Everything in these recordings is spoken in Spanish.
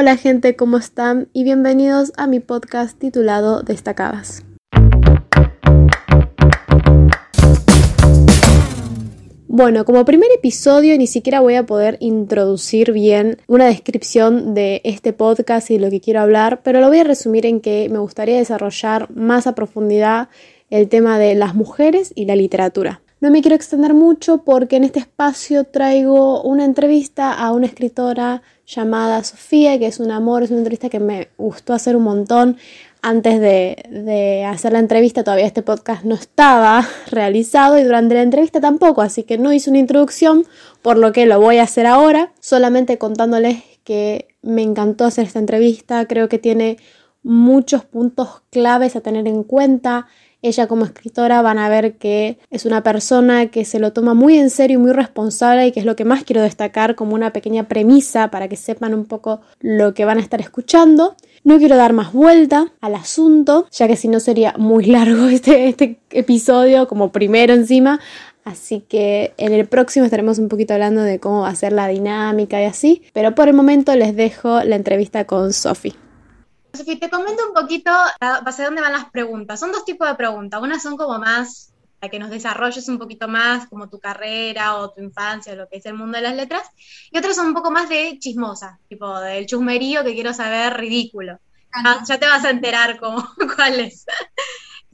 Hola gente, ¿cómo están? Y bienvenidos a mi podcast titulado Destacadas. Bueno, como primer episodio ni siquiera voy a poder introducir bien una descripción de este podcast y lo que quiero hablar, pero lo voy a resumir en que me gustaría desarrollar más a profundidad el tema de las mujeres y la literatura. No me quiero extender mucho porque en este espacio traigo una entrevista a una escritora llamada Sofía, que es un amor, es una entrevista que me gustó hacer un montón. Antes de, hacer la entrevista todavía este podcast no estaba realizado y durante la entrevista tampoco, así que no hice una introducción, por lo que lo voy a hacer ahora, solamente contándoles que me encantó hacer esta entrevista, creo que tiene muchos puntos claves a tener en cuenta ella como escritora van a ver que es una persona que se lo toma muy en serio y muy responsable y que es lo que más quiero destacar como una pequeña premisa para que sepan un poco lo que van a estar escuchando. No quiero dar más vuelta al asunto, ya que si no sería muy largo este, este episodio como primero encima. Así que en el próximo estaremos un poquito hablando de cómo ser la dinámica y así. Pero por el momento les dejo la entrevista con Sophie. Sofi, te comento un poquito hacia dónde van las preguntas. Son dos tipos de preguntas. Unas son como más para que nos desarrolles un poquito más como tu carrera o tu infancia, lo que es el mundo de las letras, y otras son un poco más de chismosa, tipo del chusmerío que quiero saber ridículo. Ah, ya te vas a enterar cómo, cuál es.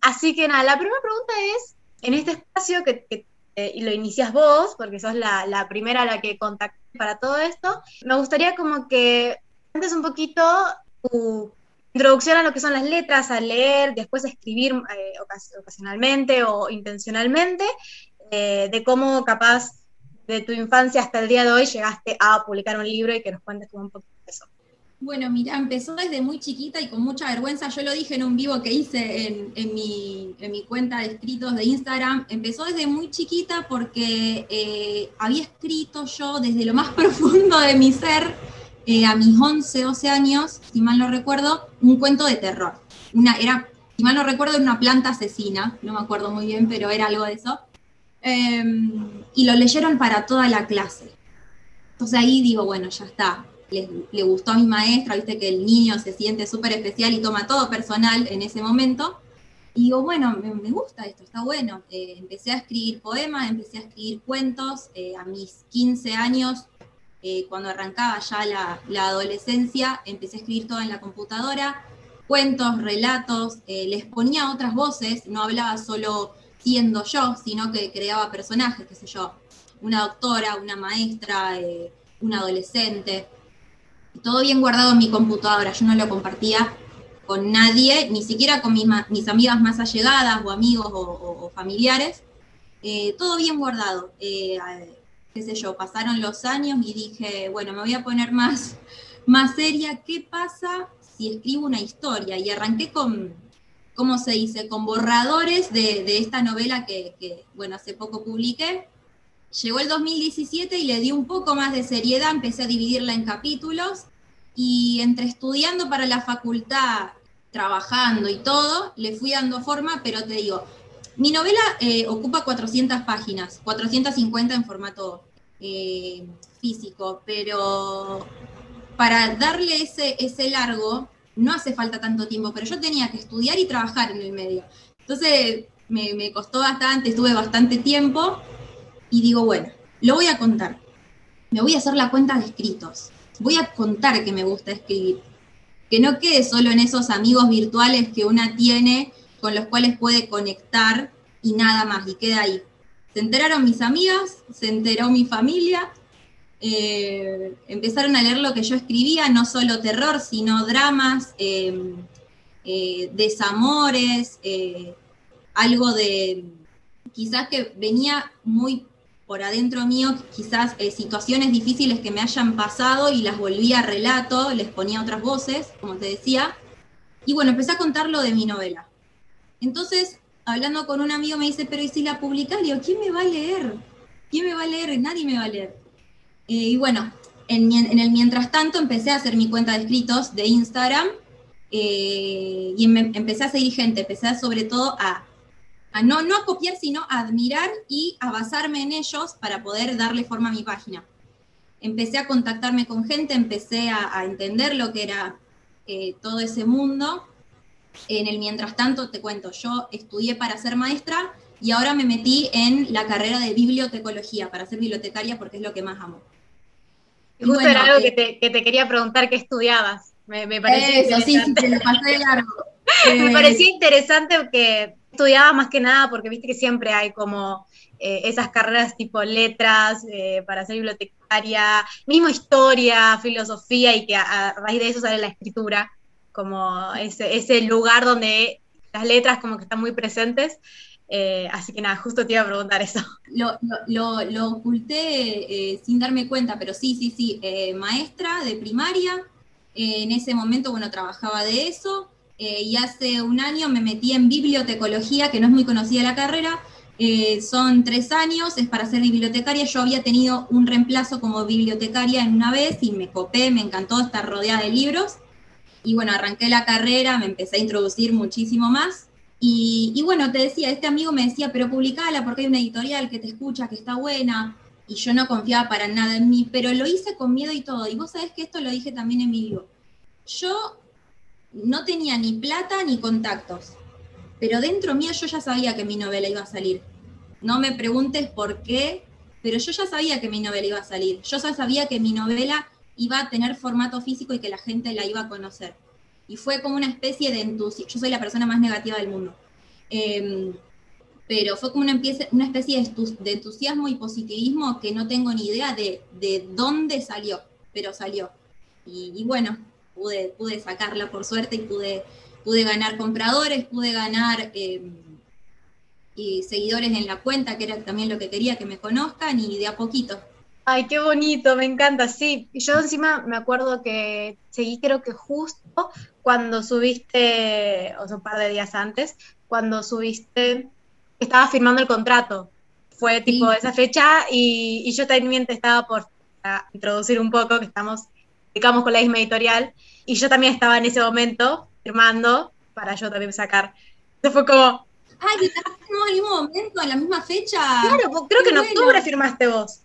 Así que nada, la primera pregunta es, en este espacio que, y lo inicias vos, porque sos la, la primera a la que contacté para todo esto, me gustaría como que antes un poquito tu introducción a lo que son las letras, a leer, después a escribir eh, ocasionalmente o intencionalmente, eh, de cómo capaz de tu infancia hasta el día de hoy llegaste a publicar un libro y que nos cuentes un poquito de eso. Bueno, mira, empezó desde muy chiquita y con mucha vergüenza. Yo lo dije en un vivo que hice en, mi, cuenta de escritos de Instagram. Empezó desde muy chiquita porque eh, había escrito yo desde lo más profundo de mi ser eh, a mis 11, 12 años, si mal no recuerdo, un cuento de terror. Una, era, si mal no recuerdo, una planta asesina, no me acuerdo muy bien, pero era algo de eso. Em, y lo leyeron para toda la clase. Entonces ahí digo, bueno, ya está. Le, gustó a mi maestra, viste que el niño se siente súper especial y toma todo personal en ese momento. Y digo, bueno, me, gusta esto, está bueno. Eh, empecé a escribir poemas, empecé a escribir cuentos. Eh, a mis 15 años eh, cuando arrancaba ya la, adolescencia, empecé a escribir todo en la computadora, cuentos, relatos, eh, les ponía otras voces, no hablaba solo siendo yo, sino que creaba personajes, qué sé yo, una doctora, una maestra, eh, un adolescente, todo bien guardado en mi computadora, yo no lo compartía con nadie, ni siquiera con mis, mis amigas más allegadas o amigos o, familiares, todo bien guardado qué sé yo, pasaron los años y dije, bueno, me voy a poner más, más seria, ¿qué pasa si escribo una historia? Y arranqué con, ¿cómo se dice?, con borradores de, esta novela que, bueno, hace poco publiqué. Llegó el 2017 y le di un poco más de seriedad, empecé a dividirla en capítulos y entre estudiando para la facultad, trabajando y todo, le fui dando forma, pero te digo, mi novela eh, ocupa 400 páginas, 450 en formato eh, físico, pero para darle ese, largo no hace falta tanto tiempo, pero yo tenía que estudiar y trabajar en el medio. Entonces me, me costó bastante, estuve bastante tiempo y digo, bueno, lo voy a contar. Me voy a hacer la cuenta de escritos. Voy a contar que me gusta escribir. Que no quede solo en esos amigos virtuales que una tiene con los cuales puede conectar y nada más, y queda ahí. Se enteraron mis amigas, se enteró mi familia, eh, empezaron a leer lo que yo escribía, no solo terror, sino dramas, em, eh, desamores, eh, algo de, quizás que venía muy por adentro mío, quizás situaciones difíciles que me hayan pasado y las volvía a relato, les ponía otras voces, como te decía. Y bueno, empecé a contar lo de mi novela. Entonces, hablando con un amigo me dice, pero ¿y si la publicas? Le digo, ¿quién me va a leer? ¿Quién me va a leer? Nadie me va a leer. Eh, y bueno, en, el mientras tanto empecé a hacer mi cuenta de escritos de Instagram eh, y empecé a seguir gente, empecé sobre todo a, no, no a copiar, sino a admirar y a basarme en ellos para poder darle forma a mi página. empecé a contactarme con gente, empecé a, entender lo que era eh, todo ese mundo. En el mientras tanto, te cuento, yo estudié para ser maestra y ahora me metí en la carrera de bibliotecología para ser bibliotecaria porque es lo que más amo. Y justo era algo eh, que, te, quería preguntar, ¿qué estudiabas? Me, me parecía eso, sí, sí, me pasé largo. me parecía interesante que estudiaba más que nada porque viste que siempre hay como eh, esas carreras tipo letras eh, para ser bibliotecaria, mismo historia, filosofía y que a, raíz de eso sale la escritura, como ese, ese lugar donde las letras como que están muy presentes. Eh, así que nada, justo te iba a preguntar eso. Lo, lo, lo, oculté sin darme cuenta, pero sí, sí, sí, maestra de primaria, en ese momento, bueno, trabajaba de eso, y hace un año me metí en bibliotecología, que no es muy conocida la carrera, eh, son tres años, es para ser bibliotecaria. Yo había tenido un reemplazo como bibliotecaria en una vez y me copé, me encantó estar rodeada de libros. Y bueno, arranqué la carrera, me empecé a introducir muchísimo más. Y, bueno, te decía, este amigo me decía, pero publicala porque hay una editorial que te escucha, que está buena. Y yo no confiaba para nada en mí, pero lo hice con miedo y todo. Y vos sabés que esto lo dije también en mi vivo. Yo no tenía ni plata ni contactos pero dentro mío yo ya sabía que mi novela iba a salir. No me preguntes por qué, pero yo ya sabía que mi novela iba a salir. Yo ya sabía que mi novela iba a tener formato físico y que la gente la iba a conocer. Y fue como una especie de entusiasmo. Yo soy la persona más negativa del mundo. Em, pero fue como una, especie de, entusiasmo y positivismo que no tengo ni idea de, dónde salió, pero salió. Y, bueno, pude, pude sacarla por suerte y pude pude ganar compradores, pude ganar eh, seguidores en la cuenta, que era también lo que quería que me conozcan, y de a poquito. Ay, qué bonito, me encanta, sí. Y yo encima me acuerdo que seguí creo que justo cuando subiste, o sea, un par de días antes, cuando subiste, estaba firmando el contrato. Fue tipo esa fecha y, yo también te estaba por introducir un poco, que estamos, digamos, con la misma editorial, y yo también estaba en ese momento firmando para yo también sacar. Entonces fue como... Ay, estamos en el mismo momento, en la misma fecha. Claro, creo que en octubre firmaste vos.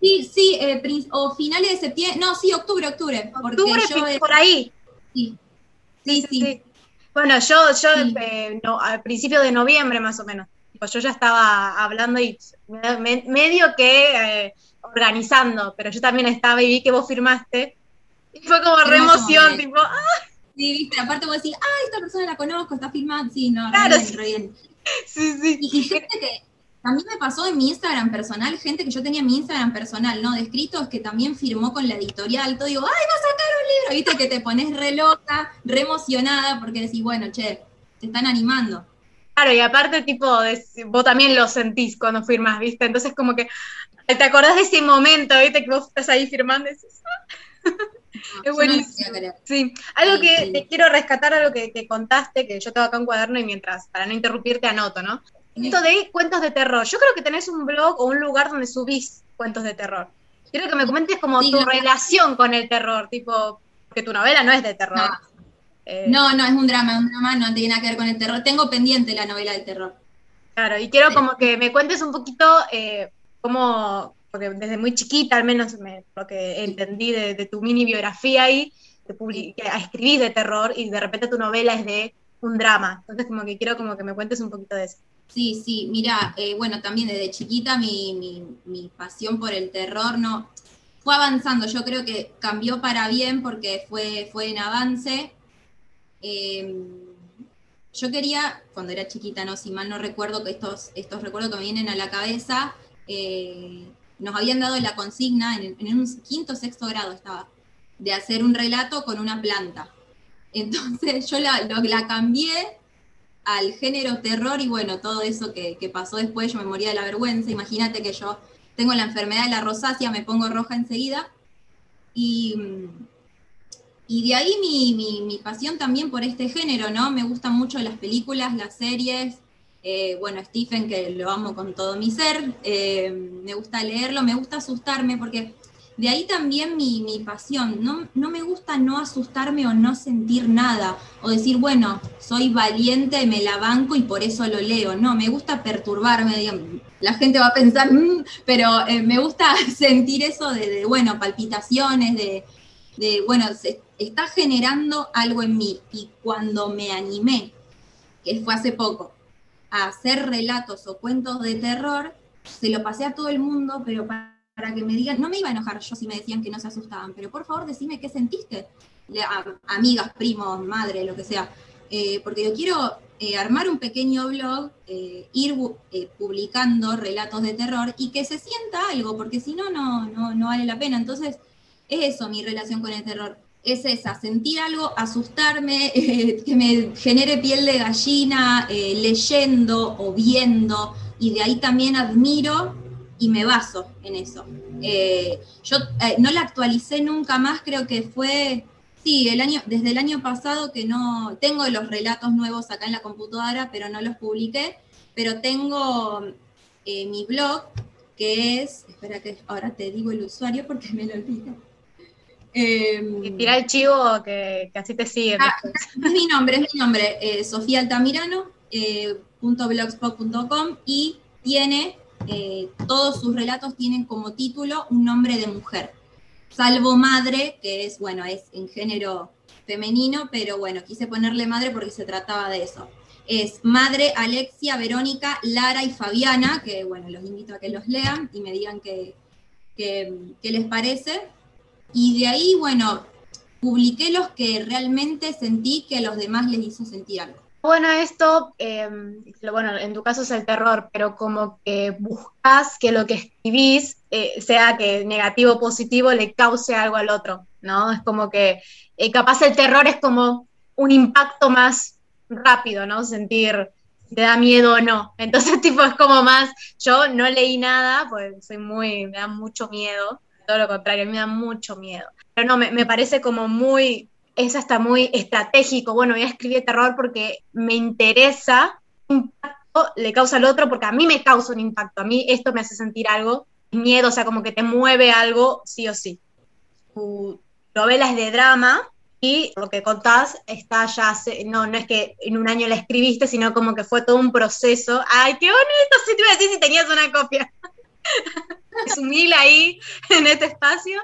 Sí, sí, eh, o finales de septiembre, no, sí, octubre, octubre. Octubre, yo, por ahí. Sí. Sí, sí. Bueno, yo, yo eh, no, al principio de noviembre más o menos, pues yo ya estaba hablando y medio que eh, organizando, pero yo también estaba y vi que vos firmaste. Y fue como re emoción, tipo, ¡ah! Sí, viste, aparte vos decís, ah, esta persona la conozco, está filmada, sí, no, claro, re bien, Sí, sí. Y, gente que también me pasó en mi Instagram personal, gente que yo tenía en mi Instagram personal, ¿no? De escritos que también firmó con la editorial, todo digo, ay, va a sacar un libro, viste, que te pones re loca, re emocionada, porque decís, bueno, che, te están animando. Claro, y aparte, tipo, vos también lo sentís cuando firmas, ¿viste? Entonces, como que te acordás de ese momento, ¿viste? Que vos estás ahí firmando y decís, ah". es buenísimo. sí, algo que te quiero rescatar, algo que, que, contaste, que yo tengo acá un cuaderno y mientras, para no interrumpirte, anoto, ¿no? Esto de cuentos de terror. Yo creo que tenés un blog o un lugar donde subís cuentos de terror. Quiero que me comentes como tu relación con el terror, tipo, que tu novela no es de terror. Eh, no. no, es un drama, un drama, no tiene nada que ver con el terror. Tengo pendiente la novela de terror. Claro, y quiero como que me cuentes un poquito eh, cómo, porque desde muy chiquita, al menos lo que entendí de, tu mini biografía ahí, escribís de terror y de repente tu novela es de un drama. Entonces, como que quiero como que me cuentes un poquito de eso. Sí, sí, mira, eh, bueno, también desde chiquita mi, mi, pasión por el terror no fue avanzando. Yo creo que cambió para bien porque fue, fue en avance. Em, yo quería, cuando era chiquita, no, si mal no recuerdo que estos, estos recuerdos que me vienen a la cabeza, eh, nos habían dado la consigna, en, un quinto sexto grado estaba, de hacer un relato con una planta. Entonces yo la, la cambié al género terror y bueno, todo eso que, pasó después, yo me moría de la vergüenza. Imagínate que yo tengo la enfermedad de la rosácea, me pongo roja enseguida. Y, y de ahí mi, mi, pasión también por este género, ¿no? Me gustan mucho las películas, las series, eh, bueno, Stephen, que lo amo con todo mi ser, eh, me gusta leerlo, me gusta asustarme, porque de ahí también mi, pasión. No, no, me gusta no asustarme o no sentir nada, o decir, bueno, soy valiente, me la banco y por eso lo leo. No, me gusta perturbarme. la gente va a pensar, mm", pero eh, me gusta sentir eso de, bueno, palpitaciones, de, de, bueno, se está generando algo en mí. Y cuando me animé, que fue hace poco, a hacer relatos o cuentos de terror, se lo pasé a todo el mundo, pero para, que me digan, no me iba a enojar yo si me decían que no se asustaban, pero por favor decime qué sentiste, amigas, primos, madre, lo que sea, eh, porque yo quiero eh, armar un pequeño blog, eh, ir publicando relatos de terror y que se sienta algo, porque si no, no, no vale la pena. Entonces, es eso mi relación con el terror es esa, sentir algo, asustarme, que me genere piel de gallina, leyendo o viendo, y de ahí también admiro y me baso en eso. Eh, yo eh, no la actualicé nunca más, creo que fue, sí, el año, desde el año pasado que no, tengo los relatos nuevos acá en la computadora, pero no los publiqué, pero tengo mi blog, que es, espera que ahora te digo el usuario porque me lo olvido Em, tira el chivo que, así te sigue. Ah, es mi nombre, es mi nombre, eh, Sofía Altamirano, eh, y tiene, eh, todos sus relatos tienen como título un nombre de mujer, salvo madre, que es, bueno, es en género femenino, pero bueno, quise ponerle madre porque se trataba de eso. Es madre, Alexia, Verónica, Lara y Fabiana, que bueno, los invito a que los lean y me digan qué, qué les parece. Y de ahí, bueno, publiqué los que realmente sentí que a los demás les hizo sentir algo. Bueno, esto, em, bueno, en tu caso es el terror, pero como que buscas que lo que escribís, eh, sea que negativo o positivo, le cause algo al otro, ¿no? Es como que eh, capaz el terror es como un impacto más rápido, ¿no? Sentir si te da miedo o no. Entonces, tipo, es como más, yo no leí nada, pues soy muy, me da mucho miedo, todo lo contrario, me da mucho miedo. Pero no, me, parece como muy, es hasta muy estratégico. Bueno, voy a escribir terror porque me interesa, impacto le causa al otro, porque a mí me causa un impacto, a mí esto me hace sentir algo, miedo, o sea, como que te mueve algo, sí o sí. Tu novela es de drama, y lo que contás está ya, no, no es que en un año la escribiste, sino como que fue todo un proceso. ¡Ay, qué bonito! Sí te iba a decir si tenías una copia. mil ahí en este espacio.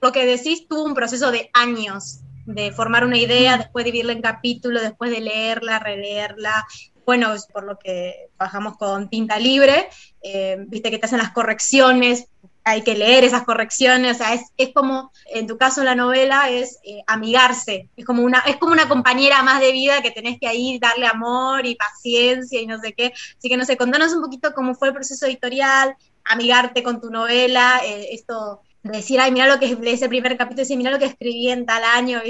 Lo que decís tuvo un proceso de años de formar una idea, después dividirla en capítulos, después de leerla, releerla. Bueno, por lo que trabajamos con tinta libre, eh, viste que te hacen las correcciones, hay que leer esas correcciones, o sea, es, es como, en tu caso la novela es eh, amigarse, es como, una, es como una compañera más de vida que tenés que ahí darle amor y paciencia y no sé qué. Así que no sé, contanos un poquito cómo fue el proceso editorial, amigarte con tu novela, eh, esto decir, ay, mira lo que de ese primer capítulo, decir, mira lo que escribí en tal año,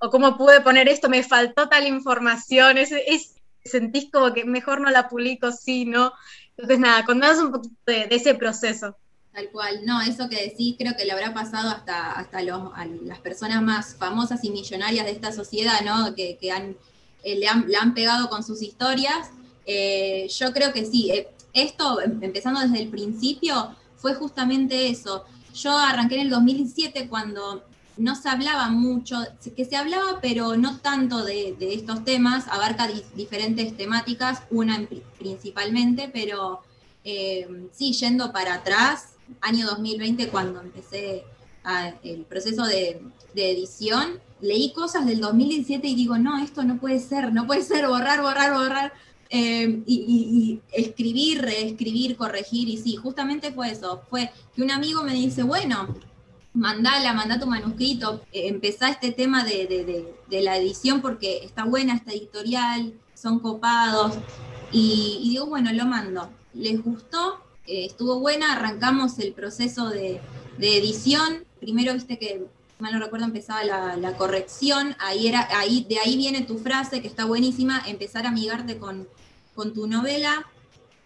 o cómo pude poner esto, me faltó tal información, es, es, sentís como que mejor no la publico, sí, ¿no? Entonces, nada, contanos un poquito de, ese proceso. Tal cual, no, eso que decís creo que le habrá pasado hasta, hasta los, las personas más famosas y millonarias de esta sociedad, ¿no? Que, que eh, le, han, le, han, pegado con sus historias. Eh, yo creo que sí, esto, em, empezando desde el principio, fue justamente eso. Yo arranqué en el 2007 cuando no se hablaba mucho, que se hablaba, pero no tanto de, estos temas, abarca diferentes temáticas, una principalmente, pero eh, sí, yendo para atrás, año 2020, cuando empecé el proceso de, de, edición, leí cosas del 2017 y digo, no, esto no puede ser, no puede ser, borrar, borrar, borrar. Em, y, escribir, reescribir, corregir, y sí, justamente fue eso, fue que un amigo me dice, bueno, mandala, manda tu manuscrito, eh, empezá este tema de, la edición porque está buena esta editorial, son copados, y, digo, bueno, lo mando. Les gustó, eh, estuvo buena, arrancamos el proceso de, edición, primero viste que mal no recuerdo, empezaba la, corrección, ahí era, ahí, de ahí viene tu frase que está buenísima, empezar a amigarte con, con tu novela,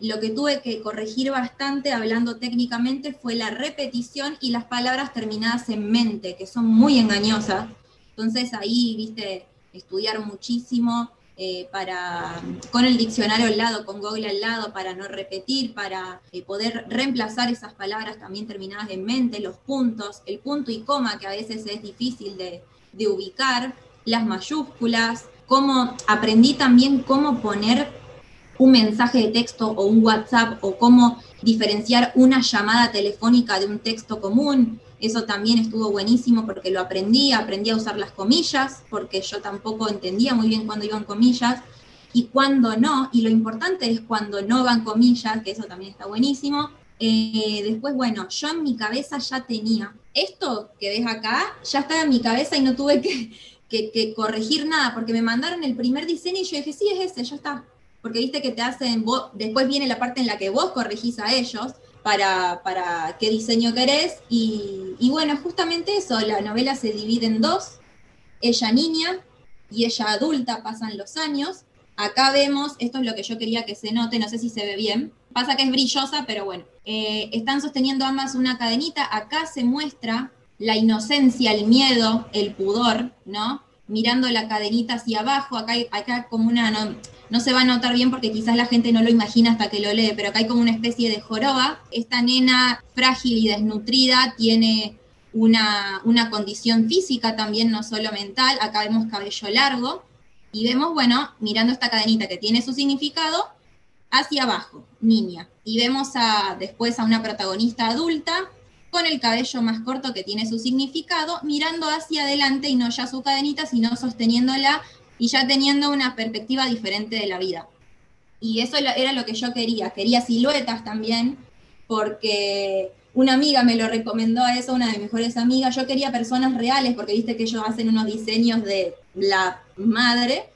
lo que tuve que corregir bastante, hablando técnicamente, fue la repetición y las palabras terminadas en mente, que son muy engañosas. Entonces ahí, viste, estudiar muchísimo eh, para, con el diccionario al lado, con Google al lado, para no repetir, para eh, poder reemplazar esas palabras también terminadas en mente, los puntos, el punto y coma, que a veces es difícil de, de ubicar, las mayúsculas, cómo aprendí también cómo poner un mensaje de texto o un WhatsApp o cómo diferenciar una llamada telefónica de un texto común. Eso también estuvo buenísimo porque lo aprendí, aprendí a usar las comillas, porque yo tampoco entendía muy bien cuándo iban comillas y cuándo no. Y lo importante es cuando no van comillas, que eso también está buenísimo. Eh, después, bueno, yo en mi cabeza ya tenía esto que ves acá, ya estaba en mi cabeza y no tuve que, que, corregir nada, porque me mandaron el primer diseño y yo dije, sí, es ese, ya está. Porque viste que te hacen, después viene la parte en la que vos corregís a ellos para, para qué diseño querés. Y, y bueno, justamente eso, la novela se divide en dos, ella niña y ella adulta, pasan los años. Acá vemos, esto es lo que yo quería que se note, no sé si se ve bien. Pasa que es brillosa, pero bueno. Eh, están sosteniendo ambas una cadenita. Acá se muestra la inocencia, el miedo, el pudor, ¿no? Mirando la cadenita hacia abajo, acá hay acá como una, se va a notar bien porque quizás la gente no lo imagina hasta que lo lee, pero acá hay como una especie de joroba. Esta nena frágil y desnutrida tiene una, una condición física también, no solo mental. Acá vemos cabello largo y vemos, bueno, mirando esta cadenita que tiene su significado, hacia abajo, niña. Y vemos a, después a una protagonista adulta con el cabello más corto que tiene su significado, mirando hacia adelante y no ya su cadenita, sino sosteniéndola y ya teniendo una perspectiva diferente de la vida. Y eso era lo que yo quería, quería siluetas también, porque una amiga me lo recomendó a eso, una de mis mejores amigas, yo quería personas reales, porque viste que ellos hacen unos diseños de la madre,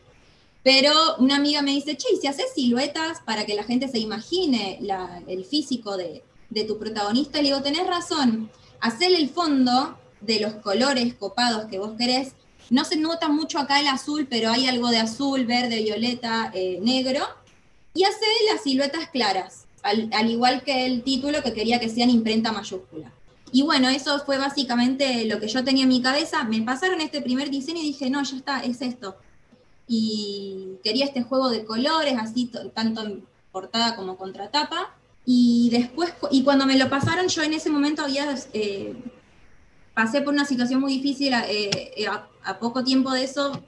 pero una amiga me dice, che, ¿y si haces siluetas para que la gente se imagine el físico de, de tu protagonista, le digo, tenés razón, hacer el fondo de los colores copados que vos querés. No se nota mucho acá el azul, pero hay algo de azul, verde, violeta, eh, negro. Y hacer las siluetas claras, al, igual que el título que quería que sean imprenta mayúscula. Y bueno, eso fue básicamente lo que yo tenía en mi cabeza. Me pasaron este primer diseño y dije, no, ya está, es esto. Y quería este juego de colores, así tanto en portada como contratapa. Y después, y cuando me lo pasaron, yo en ese momento había, eh, pasé por una situación muy difícil, eh, a, poco tiempo de eso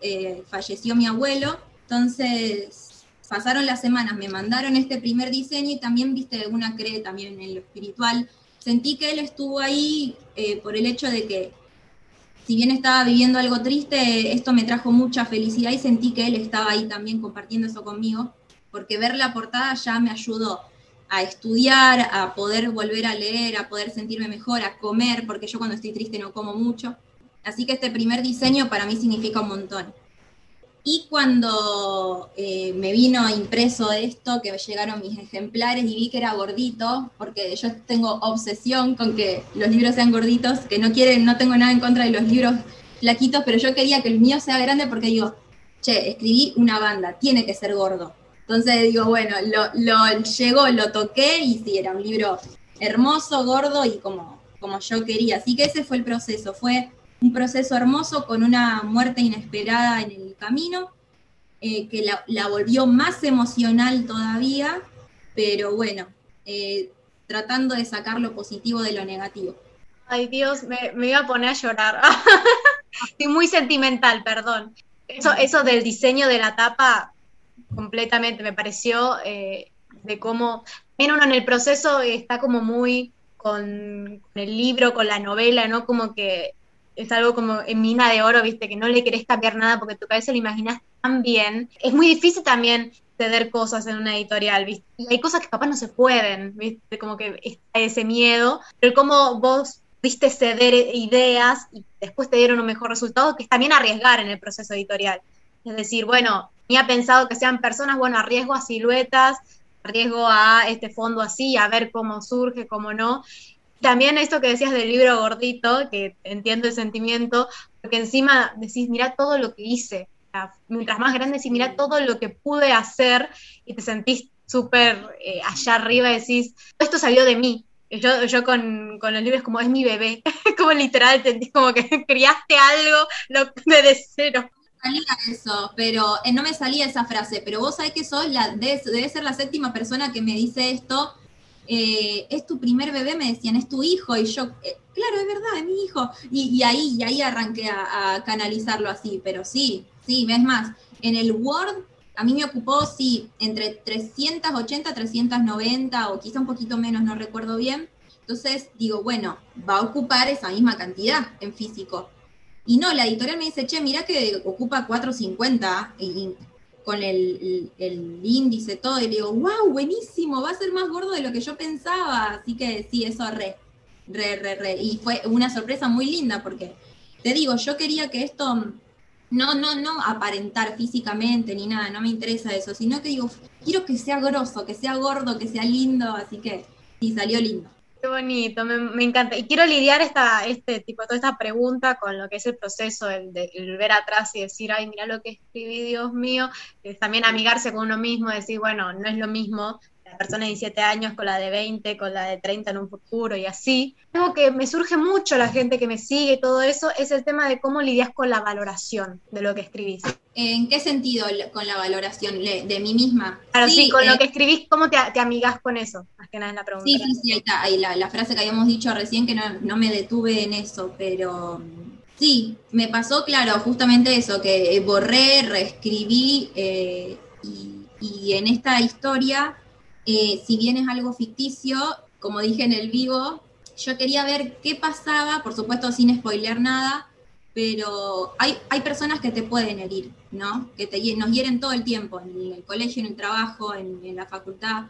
falleció mi abuelo, entonces pasaron las semanas, me mandaron este primer diseño y también, viste, una cree también en lo espiritual, sentí que él estuvo ahí por el hecho de que si bien estaba viviendo algo triste, esto me trajo mucha felicidad y sentí que él estaba ahí también compartiendo eso conmigo, porque ver la portada ya me ayudó a estudiar, a poder volver a leer, a poder sentirme mejor, a comer, porque yo cuando estoy triste no como mucho. Así que este primer diseño para mí significa un montón. Y cuando eh, me vino impreso esto, que llegaron mis ejemplares y vi que era gordito, porque yo tengo obsesión con que los libros sean gorditos, que no quieren, no tengo nada en contra de los libros flaquitos, pero yo quería que el mío sea grande porque digo, che, escribí una banda, tiene que ser gordo. Entonces digo, bueno, lo, llegó, lo toqué y sí, era un libro hermoso, gordo y como, como yo quería. Así que ese fue el proceso, fue un proceso hermoso con una muerte inesperada en el camino, eh, que la, volvió más emocional todavía, pero bueno, eh, tratando de sacar lo positivo de lo negativo. Ay Dios, me, me iba a poner a llorar. Estoy muy sentimental, perdón. Eso, eso del diseño de la tapa completamente, me pareció eh, de cómo, también uno en el proceso está como muy con, el libro, con la novela, ¿no? Como que es algo como en mina de oro, viste, que no le querés cambiar nada porque tu cabeza lo imaginas tan bien. Es muy difícil también ceder cosas en una editorial, ¿viste? Y hay cosas que capaz no se pueden, ¿viste? Como que está ese miedo, pero como vos viste ceder ideas y después te dieron un mejor resultado, que es también arriesgar en el proceso editorial. Es decir, bueno, tenía pensado que sean personas, bueno, arriesgo a siluetas, arriesgo a este fondo así, a ver cómo surge, cómo no. También esto que decías del libro gordito, que entiendo el sentimiento, porque encima decís, mira todo lo que hice. Mientras más grande, decís, mira todo lo que pude hacer y te sentís súper eh, allá arriba decís, esto salió de mí. yo, yo con, con, los libros como es mi bebé, como literal, sentís como que criaste algo lo, desde cero salía eso, pero eh, no me salía esa frase, pero vos sabés que sos la, debe, ser la séptima persona que me dice esto. Eh, es tu primer bebé, me decían, es tu hijo, y yo, eh, claro, es verdad, es mi hijo. Y, ahí, ahí arranqué a, canalizarlo así, pero sí, sí, ves más, en el Word a mí me ocupó, sí, entre 380, 390 o quizá un poquito menos, no recuerdo bien. Entonces digo, bueno, va a ocupar esa misma cantidad en físico. Y no, la editorial me dice, che, mira que ocupa 450 y, con el, el, índice, todo. Y le digo, wow, buenísimo, va a ser más gordo de lo que yo pensaba. Así que sí, eso re, re, re, re. Y fue una sorpresa muy linda porque, te digo, yo quería que esto no, no, no aparentar físicamente ni nada, no me interesa eso, sino que digo, quiero que sea grosso, que sea gordo, que sea lindo, así que sí, salió lindo. Qué bonito, me, encanta. Y quiero lidiar esta, este tipo, toda esta pregunta con lo que es el proceso, el de ver atrás y decir, ay, mira lo que escribí, Dios mío. Es también amigarse con uno mismo, decir, bueno, no es lo mismo persona de 17 años con la de 20, con la de 30 en un futuro y así. Algo que me surge mucho la gente que me sigue y todo eso es el tema de cómo lidias con la valoración de lo que escribís. ¿En qué sentido con la valoración de mí misma? Claro, sí, con lo eh, que escribís, ¿cómo te, te, amigas con eso? Más que nada es la pregunta. Sí, sí, sí, ahí está, ahí la, frase que habíamos dicho recién, que no, me detuve en eso, pero sí, me pasó, claro, justamente eso, que borré, reescribí eh, y en esta historia eh, si bien es algo ficticio, como dije en el vivo, yo quería ver qué pasaba, por supuesto sin spoilear nada, pero hay, hay personas que te pueden herir, ¿no? Que te, nos hieren todo el tiempo, en el colegio, en el trabajo, en, la facultad,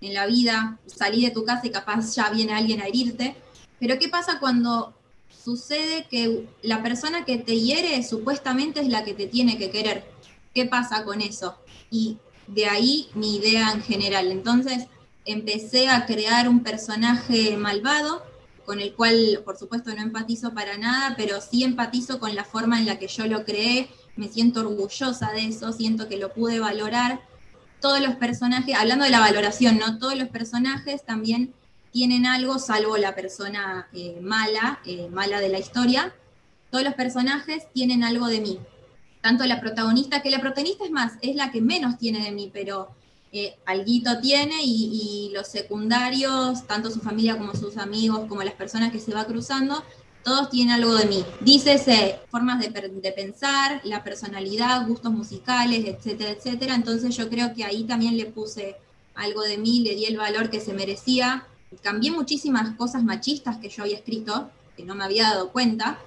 en la vida, salí de tu casa y capaz ya viene alguien a herirte. Pero ¿qué pasa cuando sucede que la persona que te hiere supuestamente es la que te tiene que querer? ¿Qué pasa con eso? Y de ahí mi idea en general. Entonces empecé a crear un personaje malvado, con el cual por supuesto no empatizo para nada, pero sí empatizo con la forma en la que yo lo creé, me siento orgullosa de eso, siento que lo pude valorar. Todos los personajes, hablando de la valoración, ¿no? Todos los personajes también tienen algo, salvo la persona eh, mala, eh, mala de la historia, todos los personajes tienen algo de mí tanto la protagonista, que la protagonista es más, es la que menos tiene de mí, pero eh, alguito tiene y, los secundarios, tanto su familia como sus amigos, como las personas que se va cruzando, todos tienen algo de mí. Dícese formas de, de, pensar, la personalidad, gustos musicales, etcétera, etcétera. Entonces yo creo que ahí también le puse algo de mí, le di el valor que se merecía. Cambié muchísimas cosas machistas que yo había escrito, que no me había dado cuenta.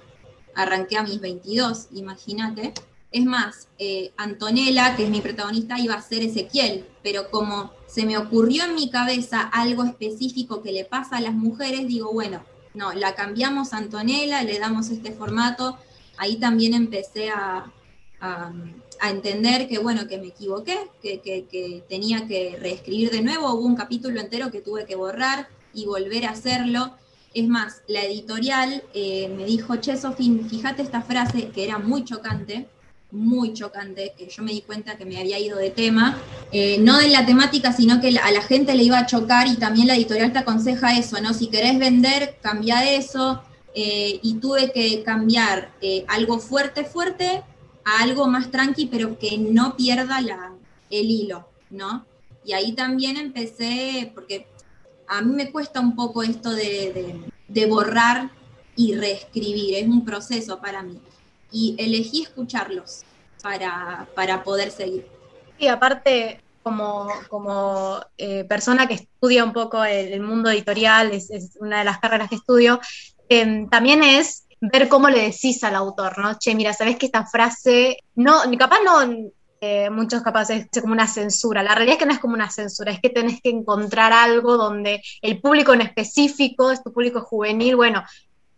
Arranqué a mis 22, imagínate. Es más, eh, Antonella, que es mi protagonista, iba a ser Ezequiel, pero como se me ocurrió en mi cabeza algo específico que le pasa a las mujeres, digo, bueno, no, la cambiamos a Antonella, le damos este formato. Ahí también empecé a, entender que, bueno, que me equivoqué, que, tenía que reescribir de nuevo. Hubo un capítulo entero que tuve que borrar y volver a hacerlo. Es más, la editorial eh, me dijo, che, Sofín, fíjate esta frase que era muy chocante, muy chocante, que yo me di cuenta que me había ido de tema, eh, no de la temática, sino que a la gente le iba a chocar y también la editorial te aconseja eso, ¿no? Si querés vender, cambia eso, eh, y tuve que cambiar eh, algo fuerte, fuerte, a algo más tranqui, pero que no pierda el hilo, ¿no? Y ahí también empecé, porque a mí me cuesta un poco esto de, de borrar y reescribir, es un proceso para mí y elegí escucharlos para, para poder seguir. Y aparte, como, como eh, persona que estudia un poco el, mundo editorial, es, una de las carreras que estudio, em, también es ver cómo le decís al autor, ¿no? Che, mira, sabes que esta frase, no, capaz no, eh, muchos capaces es como una censura. La realidad es que no es como una censura, es que tenés que encontrar algo donde el público en específico, es tu público juvenil, bueno,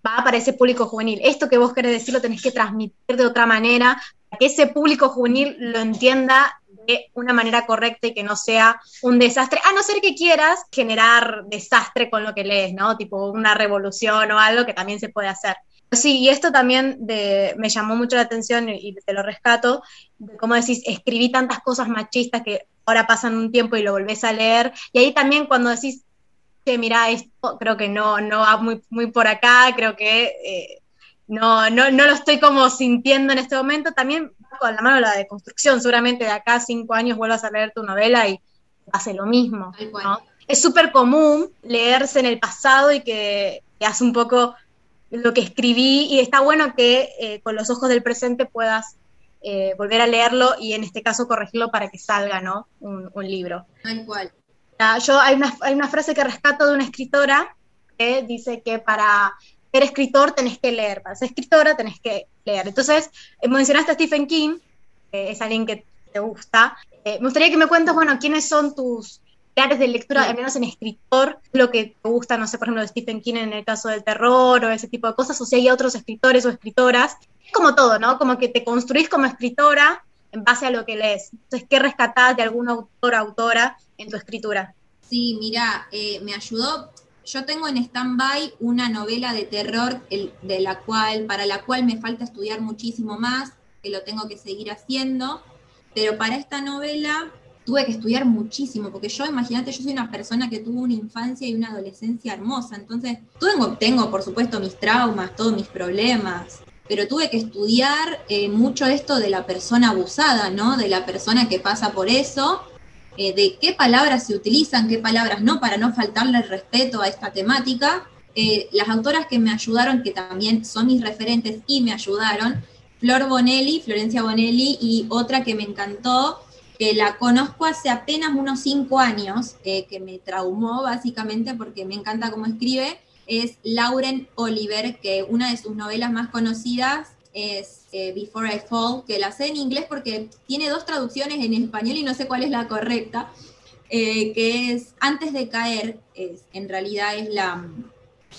va para ese público juvenil. Esto que vos querés decir lo tenés que transmitir de otra manera, para que ese público juvenil lo entienda de una manera correcta y que no sea un desastre, a no ser que quieras generar desastre con lo que lees, ¿no? Tipo una revolución o algo que también se puede hacer. Sí, y esto también me llamó mucho la atención y te lo rescato, de cómo decís, escribí tantas cosas machistas que ahora pasan un tiempo y lo volvés a leer. Y ahí también cuando decís, che, mira, esto creo que no, no va muy, muy por acá, creo que eh, no, no, no, lo estoy como sintiendo en este momento, también con la mano de la deconstrucción, seguramente de acá a cinco años vuelvas a leer tu novela y hace lo mismo. Es súper común leerse en el pasado y que, hace un poco lo que escribí y está bueno que eh, con los ojos del presente puedas eh, volver a leerlo y en este caso corregirlo para que salga, ¿no? Un, libro. Tal cual. Yo hay una, hay una frase que rescato de una escritora que dice que para ser escritor tenés que leer, para ser escritora tenés que leer. Entonces, eh, mencionaste a Stephen King, que es alguien que te gusta. Eh, me gustaría que me cuentes, bueno, quiénes son tus pilares de lectura, al menos en escritor, lo que te gusta, no sé, por ejemplo, de Stephen King en el caso del terror o ese tipo de cosas, o si hay otros escritores o escritoras. Es como todo, ¿no? Como que te construís como escritora en base a lo que lees. Entonces, ¿qué rescatás de algún autor autora en tu escritura? Sí, mira, eh, me ayudó. Yo tengo en stand-by una novela de terror de la cual, para la cual me falta estudiar muchísimo más, que lo tengo que seguir haciendo, pero para esta novela tuve que estudiar muchísimo, porque yo, imagínate, yo soy una persona que tuvo una infancia y una adolescencia hermosa, entonces tengo, tengo por supuesto mis traumas, todos mis problemas, pero tuve que estudiar eh, mucho esto de la persona abusada, ¿no? De la persona que pasa por eso, eh, de qué palabras se utilizan, qué palabras no, para no faltarle el respeto a esta temática. Eh, las autoras que me ayudaron, que también son mis referentes y me ayudaron, Flor Bonelli, Florencia Bonelli, y otra que me encantó, que la conozco hace apenas unos cinco años, que me traumó básicamente porque me encanta cómo escribe, es Lauren Oliver, que una de sus novelas más conocidas es eh, Before I Fall, que la sé en inglés porque tiene dos traducciones en español y no sé cuál es la correcta, eh, que es Antes de caer, es, en realidad es la,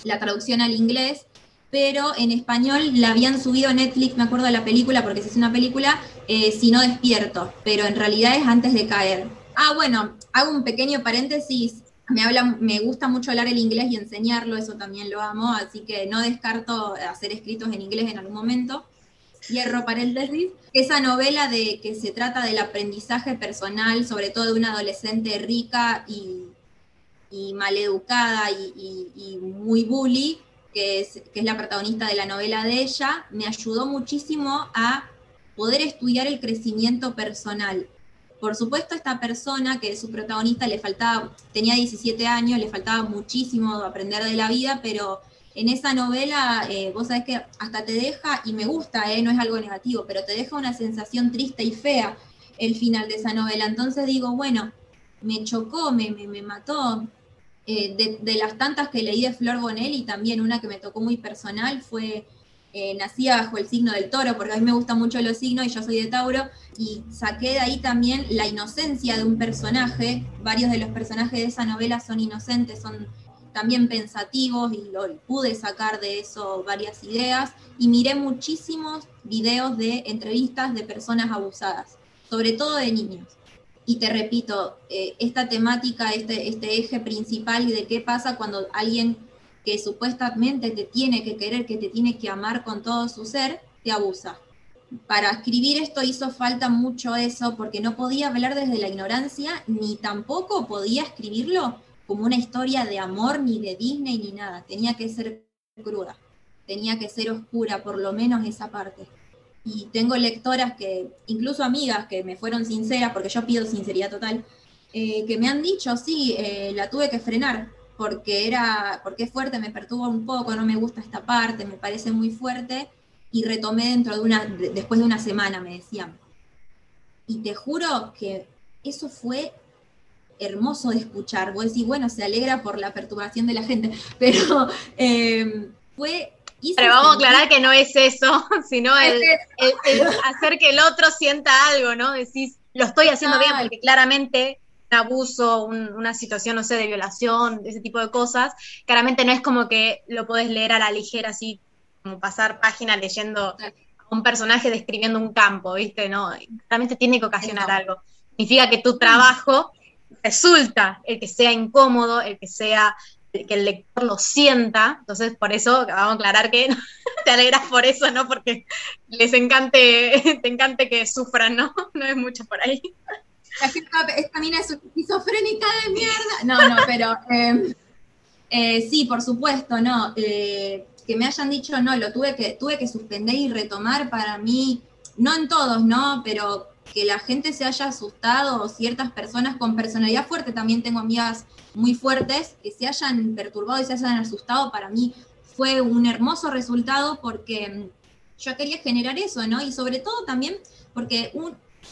la traducción al inglés, pero en español la habían subido Netflix, me acuerdo de la película, porque es una película, eh, Si no despierto, pero en realidad es antes de caer. Ah, bueno, hago un pequeño paréntesis. Me, habla, me gusta mucho hablar el inglés y enseñarlo, eso también lo amo, así que no descarto hacer escritos en inglés en algún momento. Cierro paréntesis. Esa novela de que se trata del aprendizaje personal, sobre todo de una adolescente rica y, y maleducada y, y muy bully, que es, la protagonista de la novela de ella, me ayudó muchísimo a poder estudiar el crecimiento personal. Por supuesto, esta persona, que es su protagonista, le faltaba, tenía 17 años, le faltaba muchísimo aprender de la vida, pero en esa novela, eh, vos sabés que hasta te deja, y me gusta, eh, no es algo negativo, pero te deja una sensación triste y fea el final de esa novela. Entonces digo, bueno, me chocó, me, me, me mató, eh, de, las tantas que leí de Flor Bonelli, también una que me tocó muy personal fue eh, Nacía bajo el signo del toro, porque a mí me gustan mucho los signos y yo soy de Tauro, y saqué de ahí también la inocencia de un personaje. Varios de los personajes de esa novela son inocentes, son también pensativos y lo, pude sacar de eso varias ideas y miré muchísimos videos de entrevistas de personas abusadas, sobre todo de niños. Y te repito, eh, esta temática, este, este eje principal de qué pasa cuando alguien que supuestamente te tiene que querer, que te tiene que amar con todo su ser, te abusa. Para escribir esto hizo falta mucho eso, porque no podía hablar desde la ignorancia, ni tampoco podía escribirlo como una historia de amor, ni de Disney, ni nada. Tenía que ser cruda, tenía que ser oscura, por lo menos esa parte y tengo lectoras que, incluso amigas que me fueron sinceras, porque yo pido sinceridad total, eh, que me han dicho, sí, eh, la tuve que frenar porque era, porque es fuerte, me perturba un poco, no me gusta esta parte, me parece muy fuerte, y retomé dentro de una, después de una semana, me decían. Y te juro que eso fue hermoso de escuchar. Vos decís, bueno, se alegra por la perturbación de la gente, pero eh, fue pero vamos a aclarar que no es eso, sino el, hacer que el otro sienta algo, ¿no? Decís, lo estoy haciendo bien, porque claramente un abuso, una situación, no sé, de violación, ese tipo de cosas, claramente no es como que lo podés leer a la ligera, así como pasar páginas leyendo a un personaje describiendo un campo, ¿viste? No, claramente tiene que ocasionar algo. Significa que tu trabajo resulta el que sea incómodo, el que sea que el lector lo sienta, entonces por eso vamos a aclarar que te alegras por eso, ¿no? Porque les encante, te encante que sufran, ¿no? No es mucho por ahí. Esta mina es esquizofrénica de mierda. No, no, pero em, eh, sí, por supuesto, no. Eh, que me hayan dicho, no, lo tuve que, tuve que suspender y retomar para mí, no en todos, ¿no? Pero que la gente se haya asustado o ciertas personas con personalidad fuerte, también tengo amigas muy fuertes, que se hayan perturbado y se hayan asustado, para mí fue un hermoso resultado porque yo quería generar eso, ¿no? Y sobre todo también porque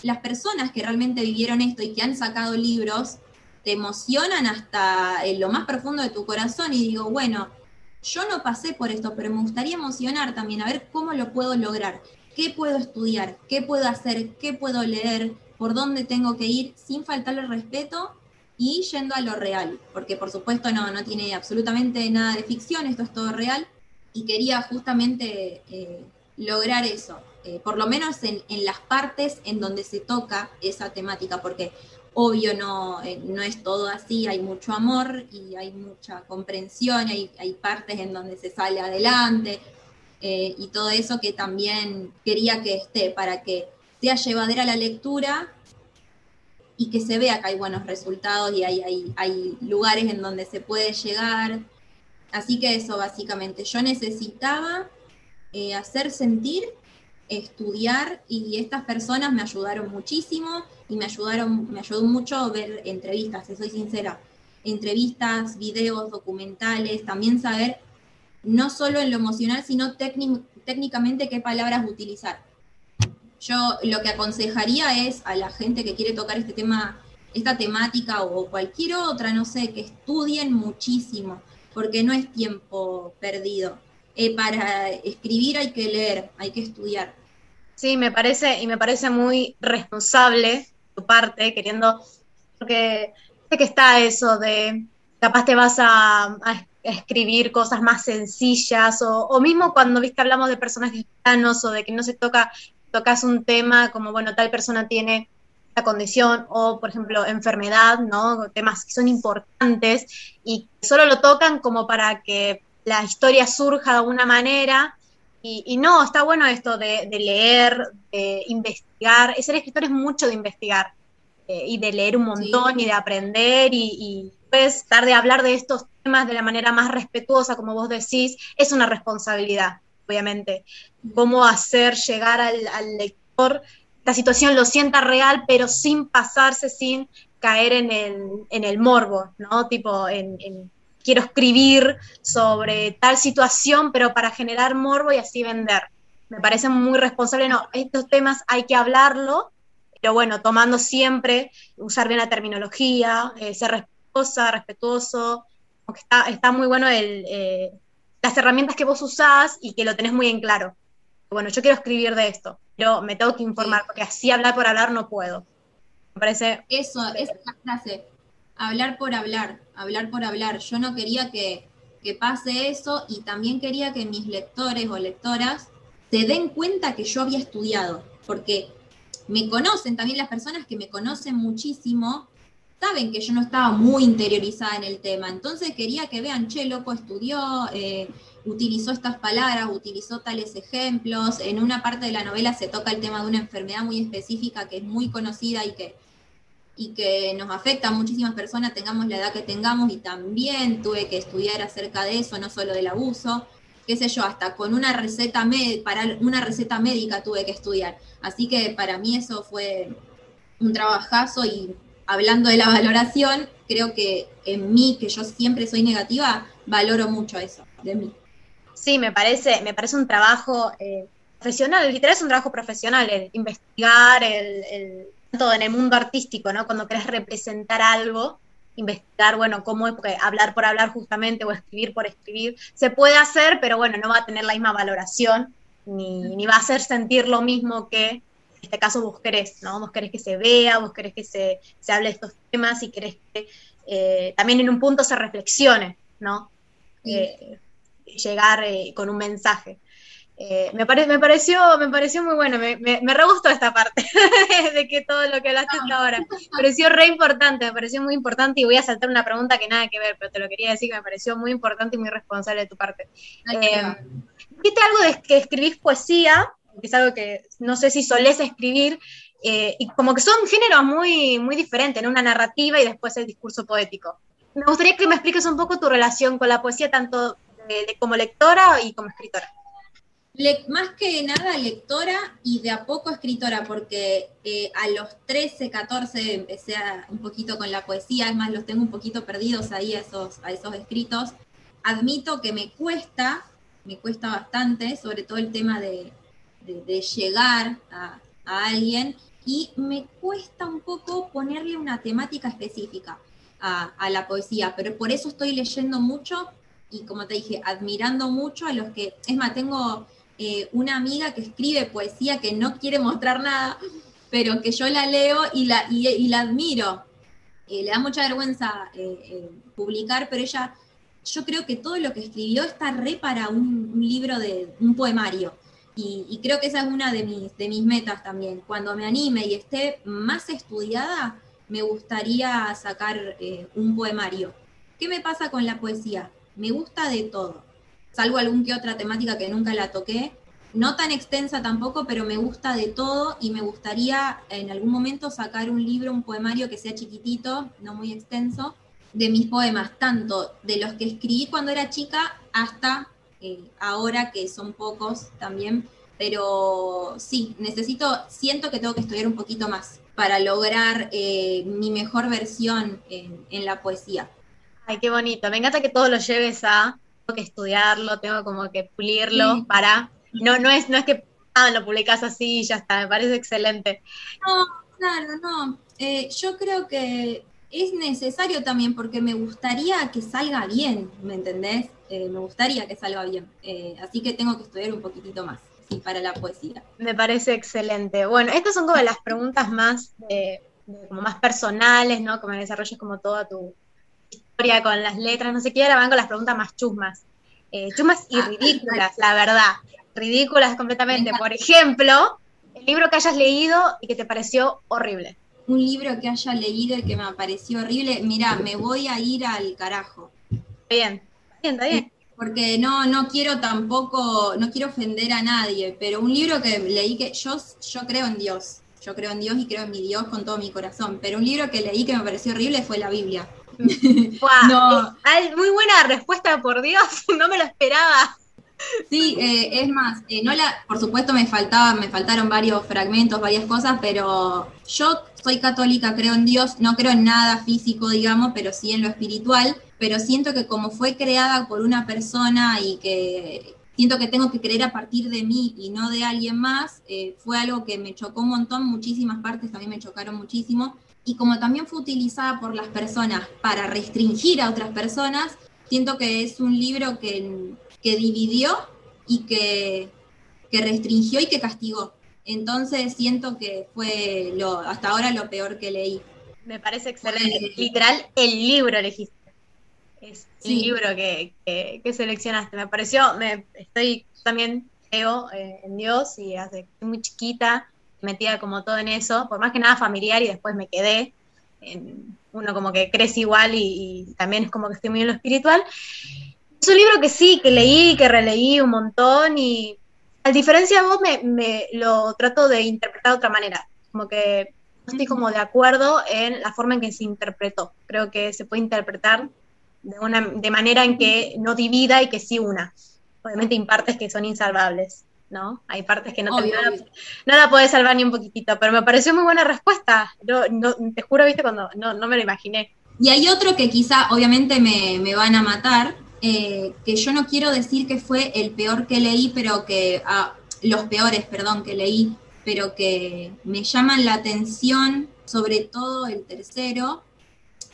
las personas que realmente vivieron esto y que han sacado libros, te emocionan hasta en lo más profundo de tu corazón y digo, bueno, yo no pasé por esto, pero me gustaría emocionar también, a ver cómo lo puedo lograr, qué puedo estudiar, qué puedo hacer, qué puedo leer, por dónde tengo que ir, sin faltarle respeto y yendo a lo real, porque por supuesto no, no tiene absolutamente nada de ficción, esto es todo real, y quería justamente eh, lograr eso, eh, por lo menos en, las partes en donde se toca esa temática, porque Obvio no, eh, no es todo así, hay mucho amor y hay mucha comprensión, hay, hay partes en donde se sale adelante eh, y todo eso que también quería que esté para que sea llevadera la lectura y que se vea que hay buenos resultados y hay, hay, hay lugares en donde se puede llegar. Así que eso básicamente, yo necesitaba hacer sentir estudiar y estas personas me ayudaron muchísimo y me ayudaron, me ayudó mucho ver entrevistas, si soy sincera, entrevistas, videos, documentales, también saber no solo en lo emocional, sino técnicamente qué palabras utilizar. Yo lo que aconsejaría es a la gente que quiere tocar este tema, esta temática o cualquier otra, no sé, que estudien muchísimo, porque no es tiempo perdido. Eh, para escribir hay que leer, hay que estudiar. Sí, me parece, y me parece muy responsable tu parte, queriendo, porque sé que está eso de capaz te vas a, escribir cosas más sencillas, o, mismo cuando viste hablamos de personajes planos o de que no se toca, tocas un tema como, bueno, tal persona tiene la condición o, por ejemplo, enfermedad, ¿no? Temas que son importantes y solo lo tocan como para que la historia surja de alguna manera. Y, no, está bueno esto de, leer, de investigar. Ser escritor es mucho de investigar eh, y de leer un montón y de aprender y, pues estar de hablar de estos temas de la manera más respetuosa, como vos decís, es una responsabilidad, obviamente. Cómo hacer llegar al, lector la situación lo sienta real, pero sin pasarse, sin caer en el, en el morbo, ¿no? Tipo, en, quiero escribir sobre tal situación, pero para generar morbo y así vender. Me parece muy responsable, no, estos temas hay que hablarlo, pero bueno, tomando siempre, usar bien la terminología, eh, ser respetuosa, respetuoso, está, está muy bueno el, eh, las herramientas que vos usás y que lo tenés muy en claro. Bueno, yo quiero escribir de esto, pero me tengo que informar, porque así hablar por hablar no puedo. Me parece... Eso, esa es la frase hablar por hablar, hablar por hablar. Yo no quería que, pase eso y también quería que mis lectores o lectoras se den cuenta que yo había estudiado, porque me conocen, también las personas que me conocen muchísimo, saben que yo no estaba muy interiorizada en el tema, entonces quería que vean, che, loco estudió, eh, utilizó estas palabras, utilizó tales ejemplos, en una parte de la novela se toca el tema de una enfermedad muy específica que es muy conocida y que y que nos afecta a muchísimas personas, tengamos la edad que tengamos, y también tuve que estudiar acerca de eso, no solo del abuso, qué sé yo, hasta con una receta, para una receta médica tuve que estudiar. Así que para mí eso fue un trabajazo y hablando de la valoración, creo que en mí, que yo siempre soy negativa, valoro mucho eso de mí. Sí, me parece, me parece un trabajo eh, profesional, literal es un trabajo profesional, el investigar, el todo en el mundo artístico, ¿no? Cuando querés representar algo, investigar, bueno, cómo es, hablar por hablar justamente o escribir por escribir, se puede hacer, pero bueno, no va a tener la misma valoración, ni, va a hacer sentir lo mismo que, en este caso, vos querés, ¿no? Vos querés que se vea, vos querés que se, hable de estos temas y querés que eh, también en un punto se reflexione, ¿no? Eh, llegar eh, con un mensaje. Eh, me, me, pareció, me pareció muy bueno, me, me, re gustó esta parte de que todo lo que hablaste hasta ahora. Me pareció re importante, me pareció muy importante y voy a saltar una pregunta que nada que ver, pero te lo quería decir que me pareció muy importante y muy responsable de tu parte. Eh, algo de que escribís poesía? Que es algo que no sé si solés escribir, eh, y como que son géneros muy, muy diferentes, en una narrativa y después el discurso poético. Me gustaría que me expliques un poco tu relación con la poesía, tanto como lectora y como escritora más que nada lectora y de a poco escritora, porque eh, a los 13, 14 empecé un poquito con la poesía, además los tengo un poquito perdidos ahí a esos, a esos escritos. Admito que me cuesta, me cuesta bastante, sobre todo el tema de, de, llegar a, alguien y me cuesta un poco ponerle una temática específica a, la poesía, pero por eso estoy leyendo mucho y como te dije, admirando mucho a los que, es más, tengo eh, una amiga que escribe poesía que no quiere mostrar nada, pero que yo la leo y la, y, la admiro. Eh, le da mucha vergüenza eh, publicar, pero ella, yo creo que todo lo que escribió está re para un, libro de un poemario. Y, creo que esa es una de mis, de mis metas también. Cuando me anime y esté más estudiada, me gustaría sacar un poemario. ¿Qué me pasa con la poesía? Me gusta de todo, salvo algún que otra temática que nunca la toqué. No tan extensa tampoco, pero me gusta de todo y me gustaría en algún momento sacar un libro, un poemario que sea chiquitito, no muy extenso, de mis poemas, tanto de los que escribí cuando era chica hasta eh, ahora que son pocos también, pero sí, necesito, siento que tengo que estudiar un poquito más para lograr eh, mi mejor versión en, la poesía. Ay, qué bonito. Me encanta que todo lo lleves a, que estudiarlo, tengo como que pulirlo para, no, no es, no es que ah, lo publicas así y ya está, me parece excelente. No, claro, no. Eh, yo creo que es necesario también porque me gustaría que salga bien, ¿me entendés? Eh, me gustaría que salga bien. Eh, así que tengo que estudiar un poquitito más para la poesía. Me parece excelente. Bueno, estas son como las preguntas más, como más personales, ¿no? Como desarrolles como toda tu historia con las letras, no sé qué, ahora van con las preguntas más chusmas. Eh, chusmas y ah, ridículas, la verdad. Ridículas completamente. Por ejemplo, el libro que hayas leído y que te pareció horrible un libro que haya leído y que me pareció horrible, mira, me voy a ir al carajo. Bien, bien, está bien. Porque no, no quiero tampoco, no quiero ofender a nadie, pero un libro que leí que yo, yo creo en Dios, yo creo en Dios y creo en mi Dios con todo mi corazón, pero un libro que leí que me pareció horrible fue la Biblia. no. muy buena respuesta, por Dios, no me lo esperaba. Sí, eh, es más, eh, no la, por supuesto me faltaba, me faltaron varios fragmentos, varias cosas, pero yo soy católica, creo en Dios, no creo en nada físico, digamos, pero sí en lo espiritual, pero siento que como fue creada por una persona y que siento que tengo que creer a partir de mí y no de alguien más, eh, fue algo que me chocó un montón, muchísimas partes también me chocaron muchísimo, y como también fue utilizada por las personas para restringir a otras personas, siento que es un libro que que dividió y que, restringió y que castigó. Entonces siento que fue lo, hasta ahora lo peor que leí. Me parece excelente. Literal, el libro elegiste. Es el libro que, seleccionaste. Me pareció, me, estoy también creo eh, en Dios y hace muy chiquita, metida como todo en eso, por más que nada familiar y después me quedé. En, uno como que crece igual y, y, también es como que estoy muy en lo espiritual. Es un libro que sí, que leí, que releí un montón y a diferencia de vos me, lo trato de interpretar de otra manera, como que no estoy como de acuerdo en la forma en que se interpretó. Creo que se puede interpretar de, una, de manera en que no divida y que sí una. Obviamente hay partes que son insalvables, ¿no? Hay partes que no, te, no, la puedes salvar ni un poquitito, pero me pareció muy buena respuesta. no, te juro, viste, cuando no, no me lo imaginé. Y hay otro que quizá, obviamente, me, me van a matar, eh, que yo no quiero decir que fue el peor que leí, pero que, ah, los peores, perdón, que leí, pero que me llaman la atención, sobre todo el tercero,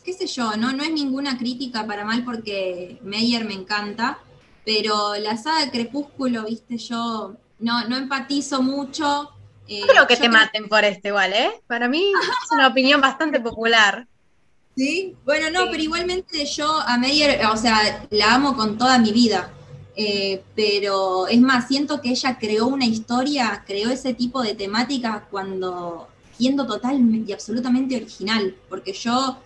qué sé yo, no, no es ninguna crítica para mal porque Meyer me encanta, pero la saga de Crepúsculo, viste, yo no, no empatizo mucho. Eh, creo que te maten por este igual, ¿eh? Para mí es una opinión bastante popular. Sí, bueno, no, pero igualmente yo a Meyer, o sea, la amo con toda mi vida. Eh, pero es más, siento que ella creó una historia, creó ese tipo de temática cuando siendo total y absolutamente original, porque yo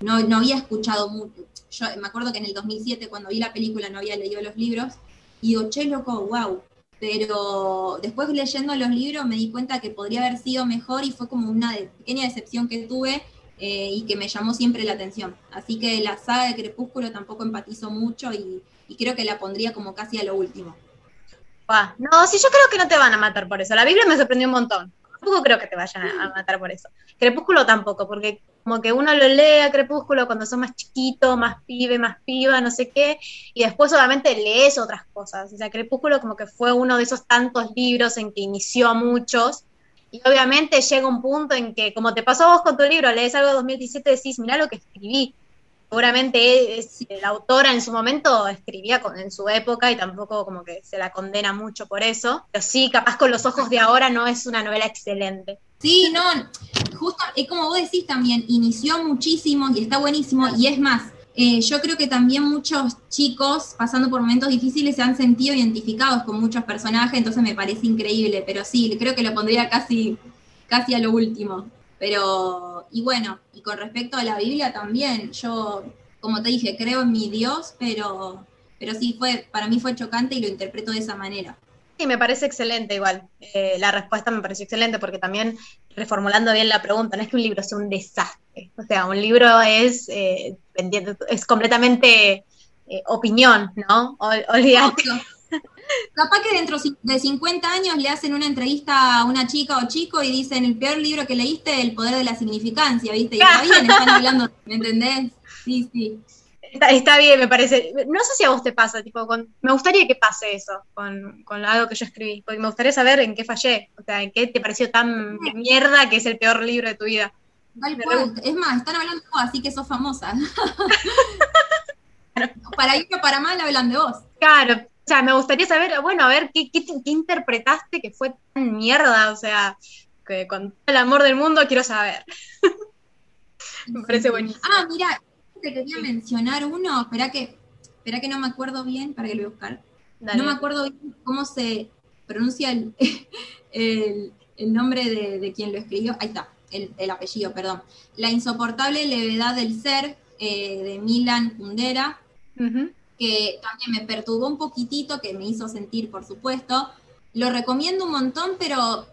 no, no había escuchado mucho. Yo me acuerdo que en el 2007, cuando vi la película, no había leído los libros, y digo, che, loco, wow. Pero después leyendo los libros me di cuenta que podría haber sido mejor y fue como una pequeña decepción que tuve eh, y que me llamó siempre la atención. Así que la saga de Crepúsculo tampoco empatizo mucho y, creo que la pondría como casi a lo último. no, sí, yo creo que no te van a matar por eso. La Biblia me sorprendió un montón. Tampoco creo que te vayan a, matar por eso. Crepúsculo tampoco, porque como que uno lo lee a Crepúsculo cuando son más chiquito, más pibe, más piba, no sé qué, y después obviamente lees otras cosas. O sea, Crepúsculo como que fue uno de esos tantos libros en que inició a muchos, y obviamente llega un punto en que, como te pasó a vos con tu libro, lees algo de 2017 y decís, mirá lo que escribí. Seguramente la autora en su momento escribía con, en su época y tampoco como que se la condena mucho por eso, pero sí, capaz con los ojos de ahora no es una novela excelente. Sí, no, justo, es como vos decís también, inició muchísimo y está buenísimo, y es más, eh, yo creo que también muchos chicos pasando por momentos difíciles se han sentido identificados con muchos personajes, entonces me parece increíble, pero sí, creo que lo pondría casi, casi a lo último. Pero, y bueno, y con respecto a la Biblia también, yo, como te dije, creo en mi Dios, pero, pero sí fue, para mí fue chocante y lo interpreto de esa manera. Me parece excelente igual. Eh, la respuesta me pareció excelente porque también, reformulando bien la pregunta, no es que un libro sea un desastre. O sea, un libro es, eh, es completamente eh, opinión, ¿no? Olvídate. Capaz que dentro de 50 años le hacen una entrevista a una chica o chico y dicen el peor libro que leíste, El poder de la significancia, ¿viste? Y está bien, están hablando, ¿me entendés? Sí, sí. Está, bien, me parece. No sé si a vos te pasa, tipo, con, me gustaría que pase eso con, con, algo que yo escribí, porque me gustaría saber en qué fallé, o sea, en qué te pareció tan mierda que es el peor libro de tu vida. Es más, están hablando de vos, así que sos famosa. Para ir o para mal hablan de vos. Claro, o sea, me gustaría saber, bueno, a ver, ¿qué, qué, qué interpretaste que fue tan mierda? O sea, que con todo el amor del mundo quiero saber. me parece buenísimo. Ah, mira, te quería mencionar uno, espera que, espera que no me acuerdo bien, para que lo voy a buscar. No me acuerdo bien cómo se pronuncia el, el, nombre de, quien lo escribió. Ahí está, el, apellido, perdón. La insoportable levedad del ser, eh, de Milan Kundera, que también me perturbó un poquitito, que me hizo sentir, por supuesto. Lo recomiendo un montón, pero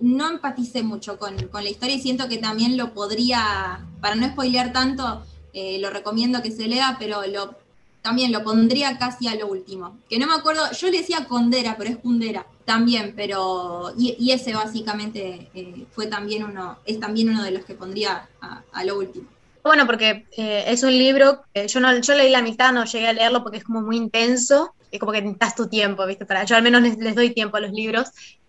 no empaticé mucho con, con, la historia y siento que también lo podría, para no spoilear tanto, eh, lo recomiendo que se lea, pero lo, también lo pondría casi a lo último. Que no me acuerdo, yo le decía Condera, pero es Kundera también, pero. Y, ese básicamente eh, fue también uno, es también uno de los que pondría a, lo último. Bueno, porque eh, es un libro, yo no, yo leí la mitad, no llegué a leerlo porque es como muy intenso, y como que necesitas tu tiempo, ¿viste? Para, yo al menos les doy tiempo a los libros,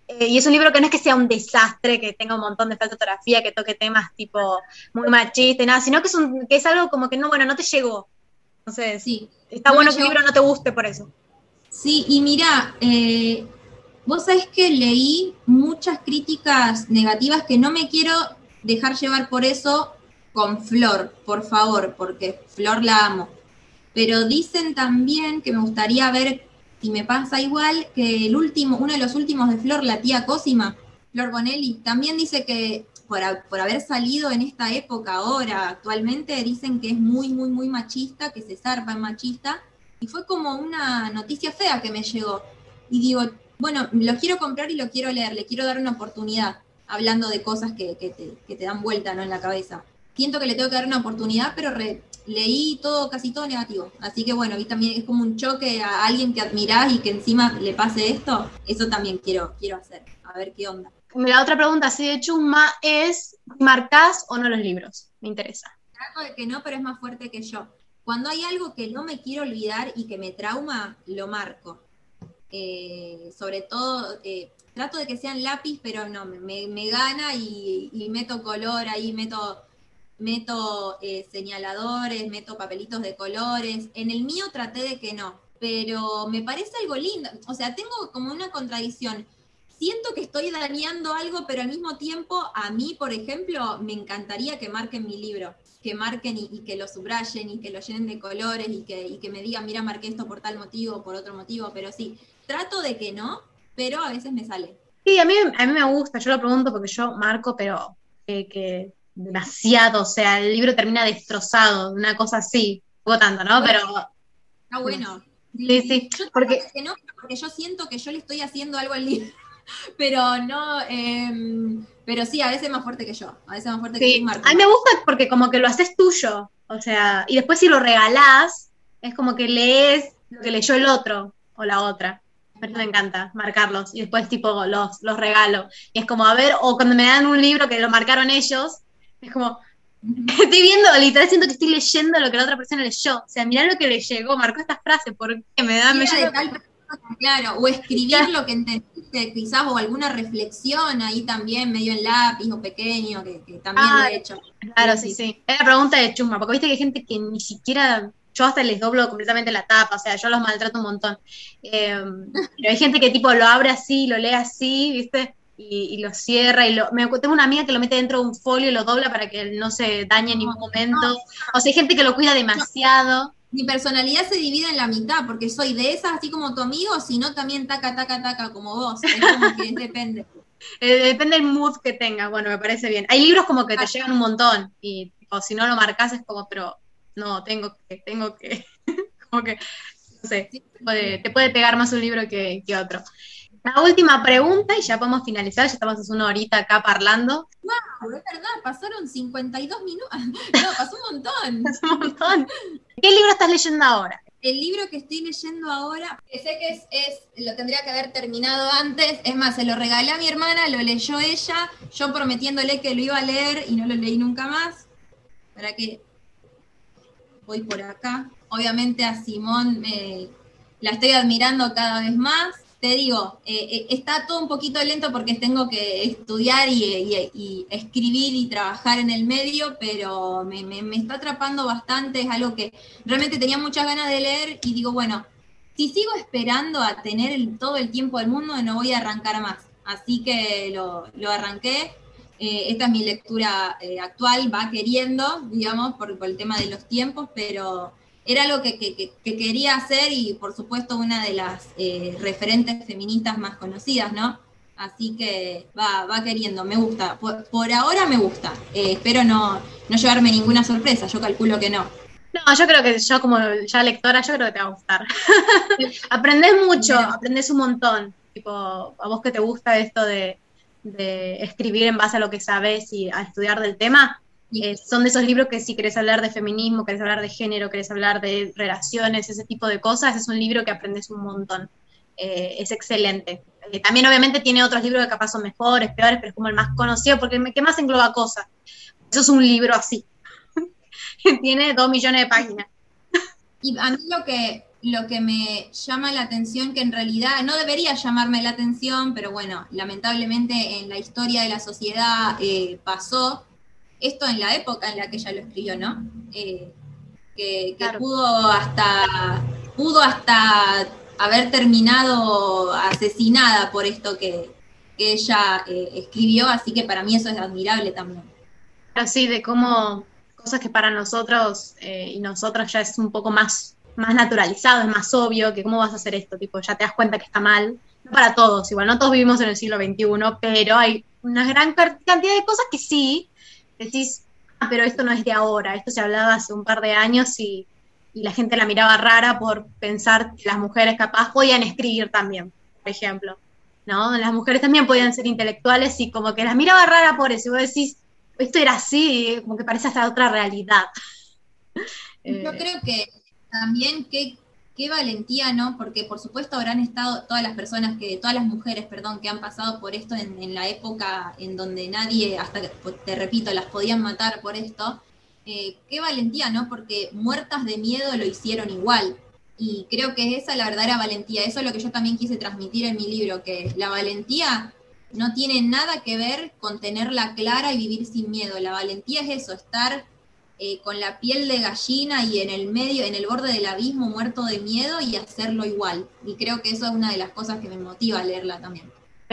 eh, y es un libro que no es que sea un desastre, que tenga un montón de ortografía, que toque temas tipo muy machista y nada, sino que es, un, que es algo como que no, bueno, no te llegó. Entonces, sí, está bueno que el libro no te guste por eso. Sí, y mira, eh, vos sabés que leí muchas críticas negativas que no me quiero dejar llevar por eso con Flor, por favor, porque Flor la amo. Pero dicen también que me gustaría ver y me pasa igual que el último, uno de los últimos de Flor, la tía Cosima, Flor Bonelli, también dice que por, haber salido en esta época ahora, actualmente, dicen que es muy, muy, muy machista, que se zarpa en machista. Y fue como una noticia fea que me llegó. Y digo, bueno, lo quiero comprar y lo quiero leer, le quiero dar una oportunidad, hablando de cosas que, te, dan vuelta ¿no? en la cabeza. Siento que le tengo que dar una oportunidad, pero leí todo, casi todo negativo. Así que bueno, y también es como un choque a alguien que admirás y que encima le pase esto. Eso también quiero, quiero hacer. A ver qué onda. La otra pregunta así de chumba es, ¿marcás o no los libros? Me interesa. Trato de que no, pero es más fuerte que yo. Cuando hay algo que no me quiero olvidar y que me trauma, lo marco. Eh, sobre todo, eh, trato de que sean lápiz, pero no, me, gana y, y meto color ahí, meto meto eh, señaladores, meto papelitos de colores. En el mío traté de que no, pero me parece algo lindo. O sea, tengo como una contradicción. Siento que estoy dañando algo, pero al mismo tiempo, a mí, por ejemplo, me encantaría que marquen mi libro, que marquen y, que lo subrayen y que lo llenen de colores y que, y que me digan, mira, marqué esto por tal motivo, por otro motivo, pero sí, trato de que no, pero a veces me sale. Sí, a mí, a mí me gusta, yo lo pregunto porque yo marco, pero que demasiado, o sea, el libro termina destrozado, una cosa así, poco tanto, ¿no? Pero... Está bueno. Sí, sí, yo porque... no, porque yo siento que yo le estoy haciendo algo al libro, pero no, eh, pero sí, a veces más fuerte que yo, a veces más fuerte que yo. A mí me gusta porque como que lo haces tuyo, o sea, y después si lo regalás, es como que lees lo que leyó el otro o la otra. me encanta marcarlos y después tipo los, los regalo. Y es como, a ver, o cuando me dan un libro que lo marcaron ellos, es como, Estoy viendo, literal, siento que estoy leyendo lo que la otra persona leyó. O sea, mirá lo que le llegó, marcó esta frase, porque me da... Me claro, o escribir lo que entendiste, quizás, o alguna reflexión ahí también, medio en lápiz o pequeño, que, también lo he hecho. Claro, sí, sí. Es la pregunta de chusma, porque viste que hay gente que ni siquiera yo hasta les doblo completamente la tapa, o sea, yo los maltrato un montón. Eh, pero hay gente que tipo lo abre así, lo lee así, ¿viste? Y, lo cierra y lo, me, tengo una amiga que lo mete dentro de un folio y lo dobla para que no se dañe en ningún momento. O sea, hay gente que lo cuida demasiado. Mi personalidad se divide en la mitad, porque soy de esas así como tu amigo, sino también taca, taca, taca, como vos. Es como que depende. Eh, depende del mood que tengas, bueno, me parece bien. Hay libros como que te llegan un montón, y o si no lo marcas es como, pero no, tengo que, tengo que, como que, no sé, te puede pegar más un libro que, que otro. La última pregunta y ya podemos finalizar, ya estamos hace una horita acá parlando. Wow, es verdad, pasaron 52 minutos. No, pasó un montón. pasó un montón. ¿Qué libro estás leyendo ahora? El libro que estoy leyendo ahora, que sé que es, es, lo tendría que haber terminado antes, es más, se lo regalé a mi hermana, lo leyó ella, yo prometiéndole que lo iba a leer y no lo leí nunca más. Para que voy por acá. Obviamente a Simón me, la estoy admirando cada vez más te digo, eh, eh, está todo un poquito lento porque tengo que estudiar y, escribir y trabajar en el medio, pero me, está atrapando bastante, es algo que realmente tenía muchas ganas de leer y digo, bueno, si sigo esperando a tener todo el tiempo del mundo, no voy a arrancar más. Así que lo, arranqué. Eh, esta es mi lectura actual, va queriendo, digamos, por, por el tema de los tiempos, pero era algo que, quería hacer y por supuesto una de las eh, referentes feministas más conocidas, ¿no? Así que va, va queriendo, me gusta. Por, ahora me gusta. Eh, espero no, no llevarme ninguna sorpresa, yo calculo que no. No, yo creo que yo como ya lectora, yo creo que te va a gustar. aprendes mucho, aprendes un montón. Tipo, a vos que te gusta esto de, de escribir en base a lo que sabes y a estudiar del tema, eh, son de esos libros que si querés hablar de feminismo, querés hablar de género, querés hablar de relaciones, ese tipo de cosas, es un libro que aprendes un montón. Eh, es excelente. Eh, también obviamente tiene otros libros que capaz son mejores, peores, pero es como el más conocido porque que más engloba cosas. Eso es un libro así. tiene dos millones de páginas. Y a mí lo que, lo que me llama la atención, que en realidad no debería llamarme la atención, pero bueno, lamentablemente en la historia de la sociedad pasó, esto en la época en la que ella lo escribió, ¿no? Eh, que, pudo hasta pudo hasta haber terminado asesinada por esto que, ella eh, escribió, así que para mí eso es admirable también. Así de cómo cosas que para nosotros eh, y nosotras ya es un poco más, más naturalizado, es más obvio que cómo vas a hacer esto, tipo, ya te das cuenta que está mal. No para todos, igual, no todos vivimos en el siglo XXI, pero hay una gran cantidad de cosas que sí, decís, ah, pero esto no es de ahora, esto se hablaba hace un par de años y, la gente la miraba rara por pensar que las mujeres capaz podían escribir también, por ejemplo. ¿no? Las mujeres también podían ser intelectuales y como que las miraba rara por eso. Y vos decís, esto era así, como que parece hasta otra realidad. Yo creo que también que qué valentía, ¿no? Porque por supuesto habrán estado todas las personas que, todas las mujeres, perdón, que han pasado por esto en, la época en donde nadie, hasta te repito, las podían matar por esto. Eh, qué valentía, ¿no? Porque muertas de miedo lo hicieron igual. Y creo que esa es la verdadera valentía. Eso es lo que yo también quise transmitir en mi libro, que la valentía no tiene nada que ver con tenerla clara y vivir sin miedo. La valentía es eso, estar eh, con la piel de gallina y en el medio, en el borde del abismo, muerto de miedo y hacerlo igual. Y creo que eso es una de las cosas que me motiva a leerla también.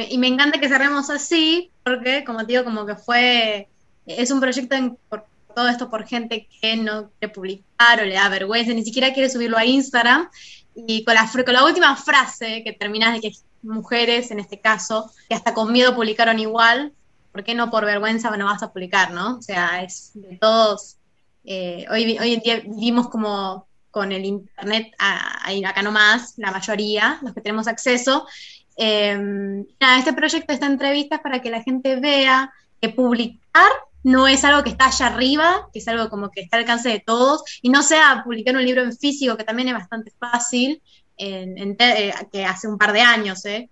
Y me encanta que cerremos así, porque como te digo, como que fue, es un proyecto por todo esto por gente que no quiere publicar o le da vergüenza, ni siquiera quiere subirlo a Instagram. Y con la, con la última frase que terminas de que mujeres, en este caso, que hasta con miedo publicaron igual, ¿por qué no por vergüenza no vas a publicar, no? O sea, es de todos eh, hoy, hoy en día vivimos como con el Internet ahí acá nomás, la mayoría, los que tenemos acceso. Em, este proyecto, esta entrevista es para que la gente vea que publicar no es algo que está allá arriba, que es algo como que está al alcance de todos, y no sea publicar un libro en físico, que también es bastante fácil, en, eh, que hace un par de años, ¿eh?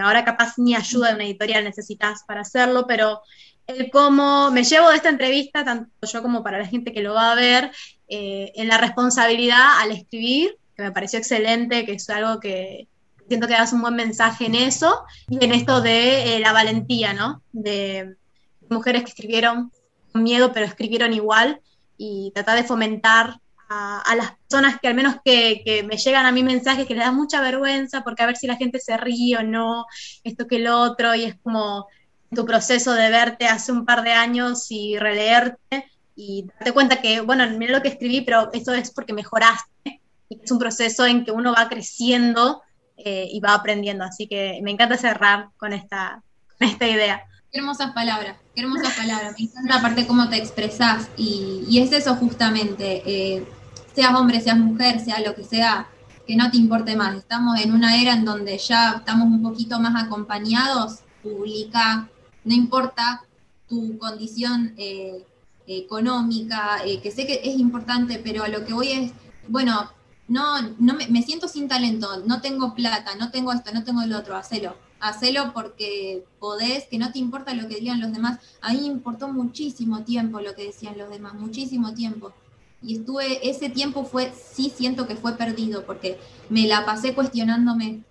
ahora capaz ni ayuda de una editorial necesitas para hacerlo, pero el cómo me llevo de esta entrevista, tanto yo como para la gente que lo va a ver, eh, en la responsabilidad al escribir, que me pareció excelente, que es algo que siento que das un buen mensaje en eso, y en esto de eh, la valentía, ¿no? De mujeres que escribieron con miedo, pero escribieron igual, y tratar de fomentar a, las personas que al menos que, me llegan a mí mensajes que les da mucha vergüenza porque a ver si la gente se ríe o no, esto que lo otro, y es como tu proceso de verte hace un par de años y releerte y darte cuenta que, bueno, mira lo que escribí, pero eso es porque mejoraste, es un proceso en que uno va creciendo eh, y va aprendiendo, así que me encanta cerrar con esta, con esta idea. Qué hermosas palabras, qué hermosas palabras. Me encanta aparte cómo te expresás y, y es eso justamente. Eh, seas hombre, seas mujer, sea lo que sea, que no te importe más. Estamos en una era en donde ya estamos un poquito más acompañados, publica, no importa tu condición eh, económica, eh, que sé que es importante, pero a lo que voy es, bueno, no, no me, siento sin talento, no tengo plata, no tengo esto, no tengo el otro, hacelo. Hacelo porque podés, que no te importa lo que digan los demás. A mí me importó muchísimo tiempo lo que decían los demás, muchísimo tiempo y estuve, ese tiempo fue, sí siento que fue perdido, porque me la pasé cuestionándome,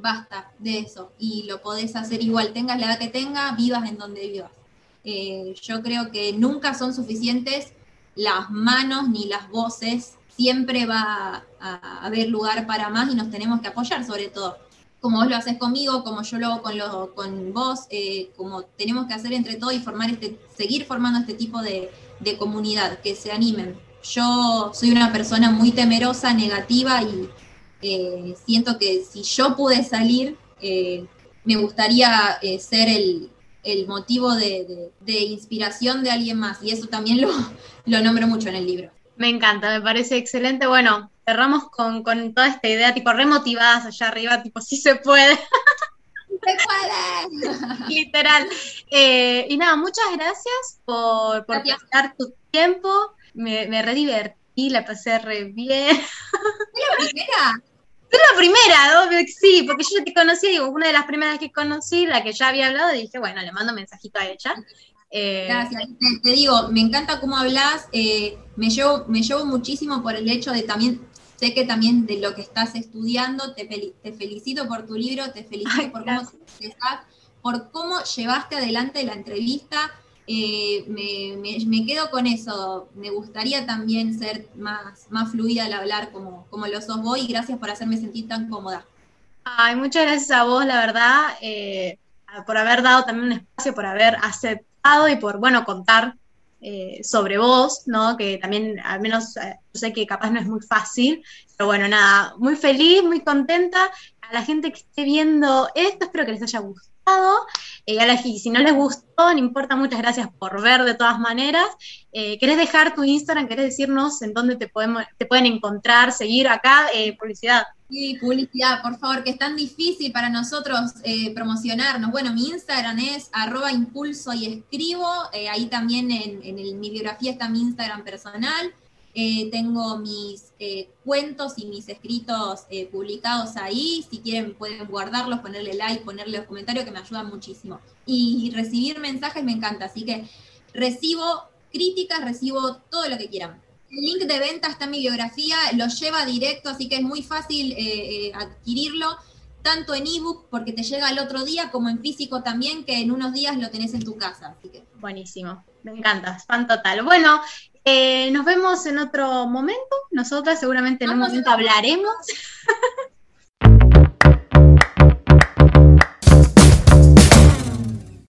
basta de eso, y lo podés hacer igual, tengas la edad que tengas, vivas en donde vivas. Eh, yo creo que nunca son suficientes las manos ni las voces, siempre va a, haber lugar para más y nos tenemos que apoyar sobre todo. Como vos lo haces conmigo, como yo lo hago con, lo, con vos, eh, como tenemos que hacer entre todos y formar este, seguir formando este tipo de, de comunidad, que se animen. Yo soy una persona muy temerosa, negativa y eh, siento que si yo pude salir, eh, me gustaría eh, ser el, motivo de, inspiración de alguien más y eso también lo, lo nombro mucho en el libro. Me encanta, me parece excelente. Bueno, cerramos con, con toda esta idea, tipo remotivadas allá arriba, tipo sí se puede. se puede. Literal. Eh, y nada, muchas gracias por, por pasar tu tiempo. Me, me re divertí, la pasé re bien. ¿Fue la primera? Fue la primera, obvio que sí, porque yo te conocí, digo, una de las primeras que conocí, la que ya había hablado, dije, bueno, le mando un mensajito a ella. Eh, gracias, te, digo, me encanta cómo hablas, eh, me, llevo, me llevo muchísimo por el hecho de también Sé que también de lo que estás estudiando, te, te felicito por tu libro, te felicito por, cómo por cómo llevaste adelante la entrevista. Me, quedo con eso. Me gustaría también ser más, más fluida al hablar como, como lo sos vos y gracias por hacerme sentir tan cómoda. Ay, muchas gracias a vos, la verdad, eh, por haber dado también un espacio, por haber aceptado y por, bueno, contar eh, sobre vos, ¿no? Que también, al menos, eh, yo sé que capaz no es muy fácil, pero bueno, nada, muy feliz, muy contenta. A la gente que esté viendo esto, espero que les haya gustado. Eh, si no les gustó, no importa, muchas gracias por ver de todas maneras. ¿Querés dejar tu Instagram? ¿Querés decirnos en dónde te, podemos, te pueden encontrar, seguir acá? publicidad. Sí, publicidad, por favor, que es tan difícil para nosotros eh, promocionarnos. Bueno, mi Instagram es arroba impulso y escribo. Eh, ahí también en, mi biografía está mi Instagram personal. Eh, tengo mis cuentos y mis escritos publicados ahí. Si quieren pueden guardarlos, ponerle like, ponerle los comentarios que me ayudan muchísimo. Y recibir mensajes me encanta, así que recibo críticas, recibo todo lo que quieran. El link de venta está en mi biografía, lo lleva directo, así que es muy fácil eh, eh, adquirirlo, tanto en ebook, porque te llega el otro día, como en físico también, que en unos días lo tenés en tu casa. Así que. Buenísimo, me encanta, fan total. Bueno, eh, nos vemos en otro momento, nosotras seguramente en un momento hablaremos.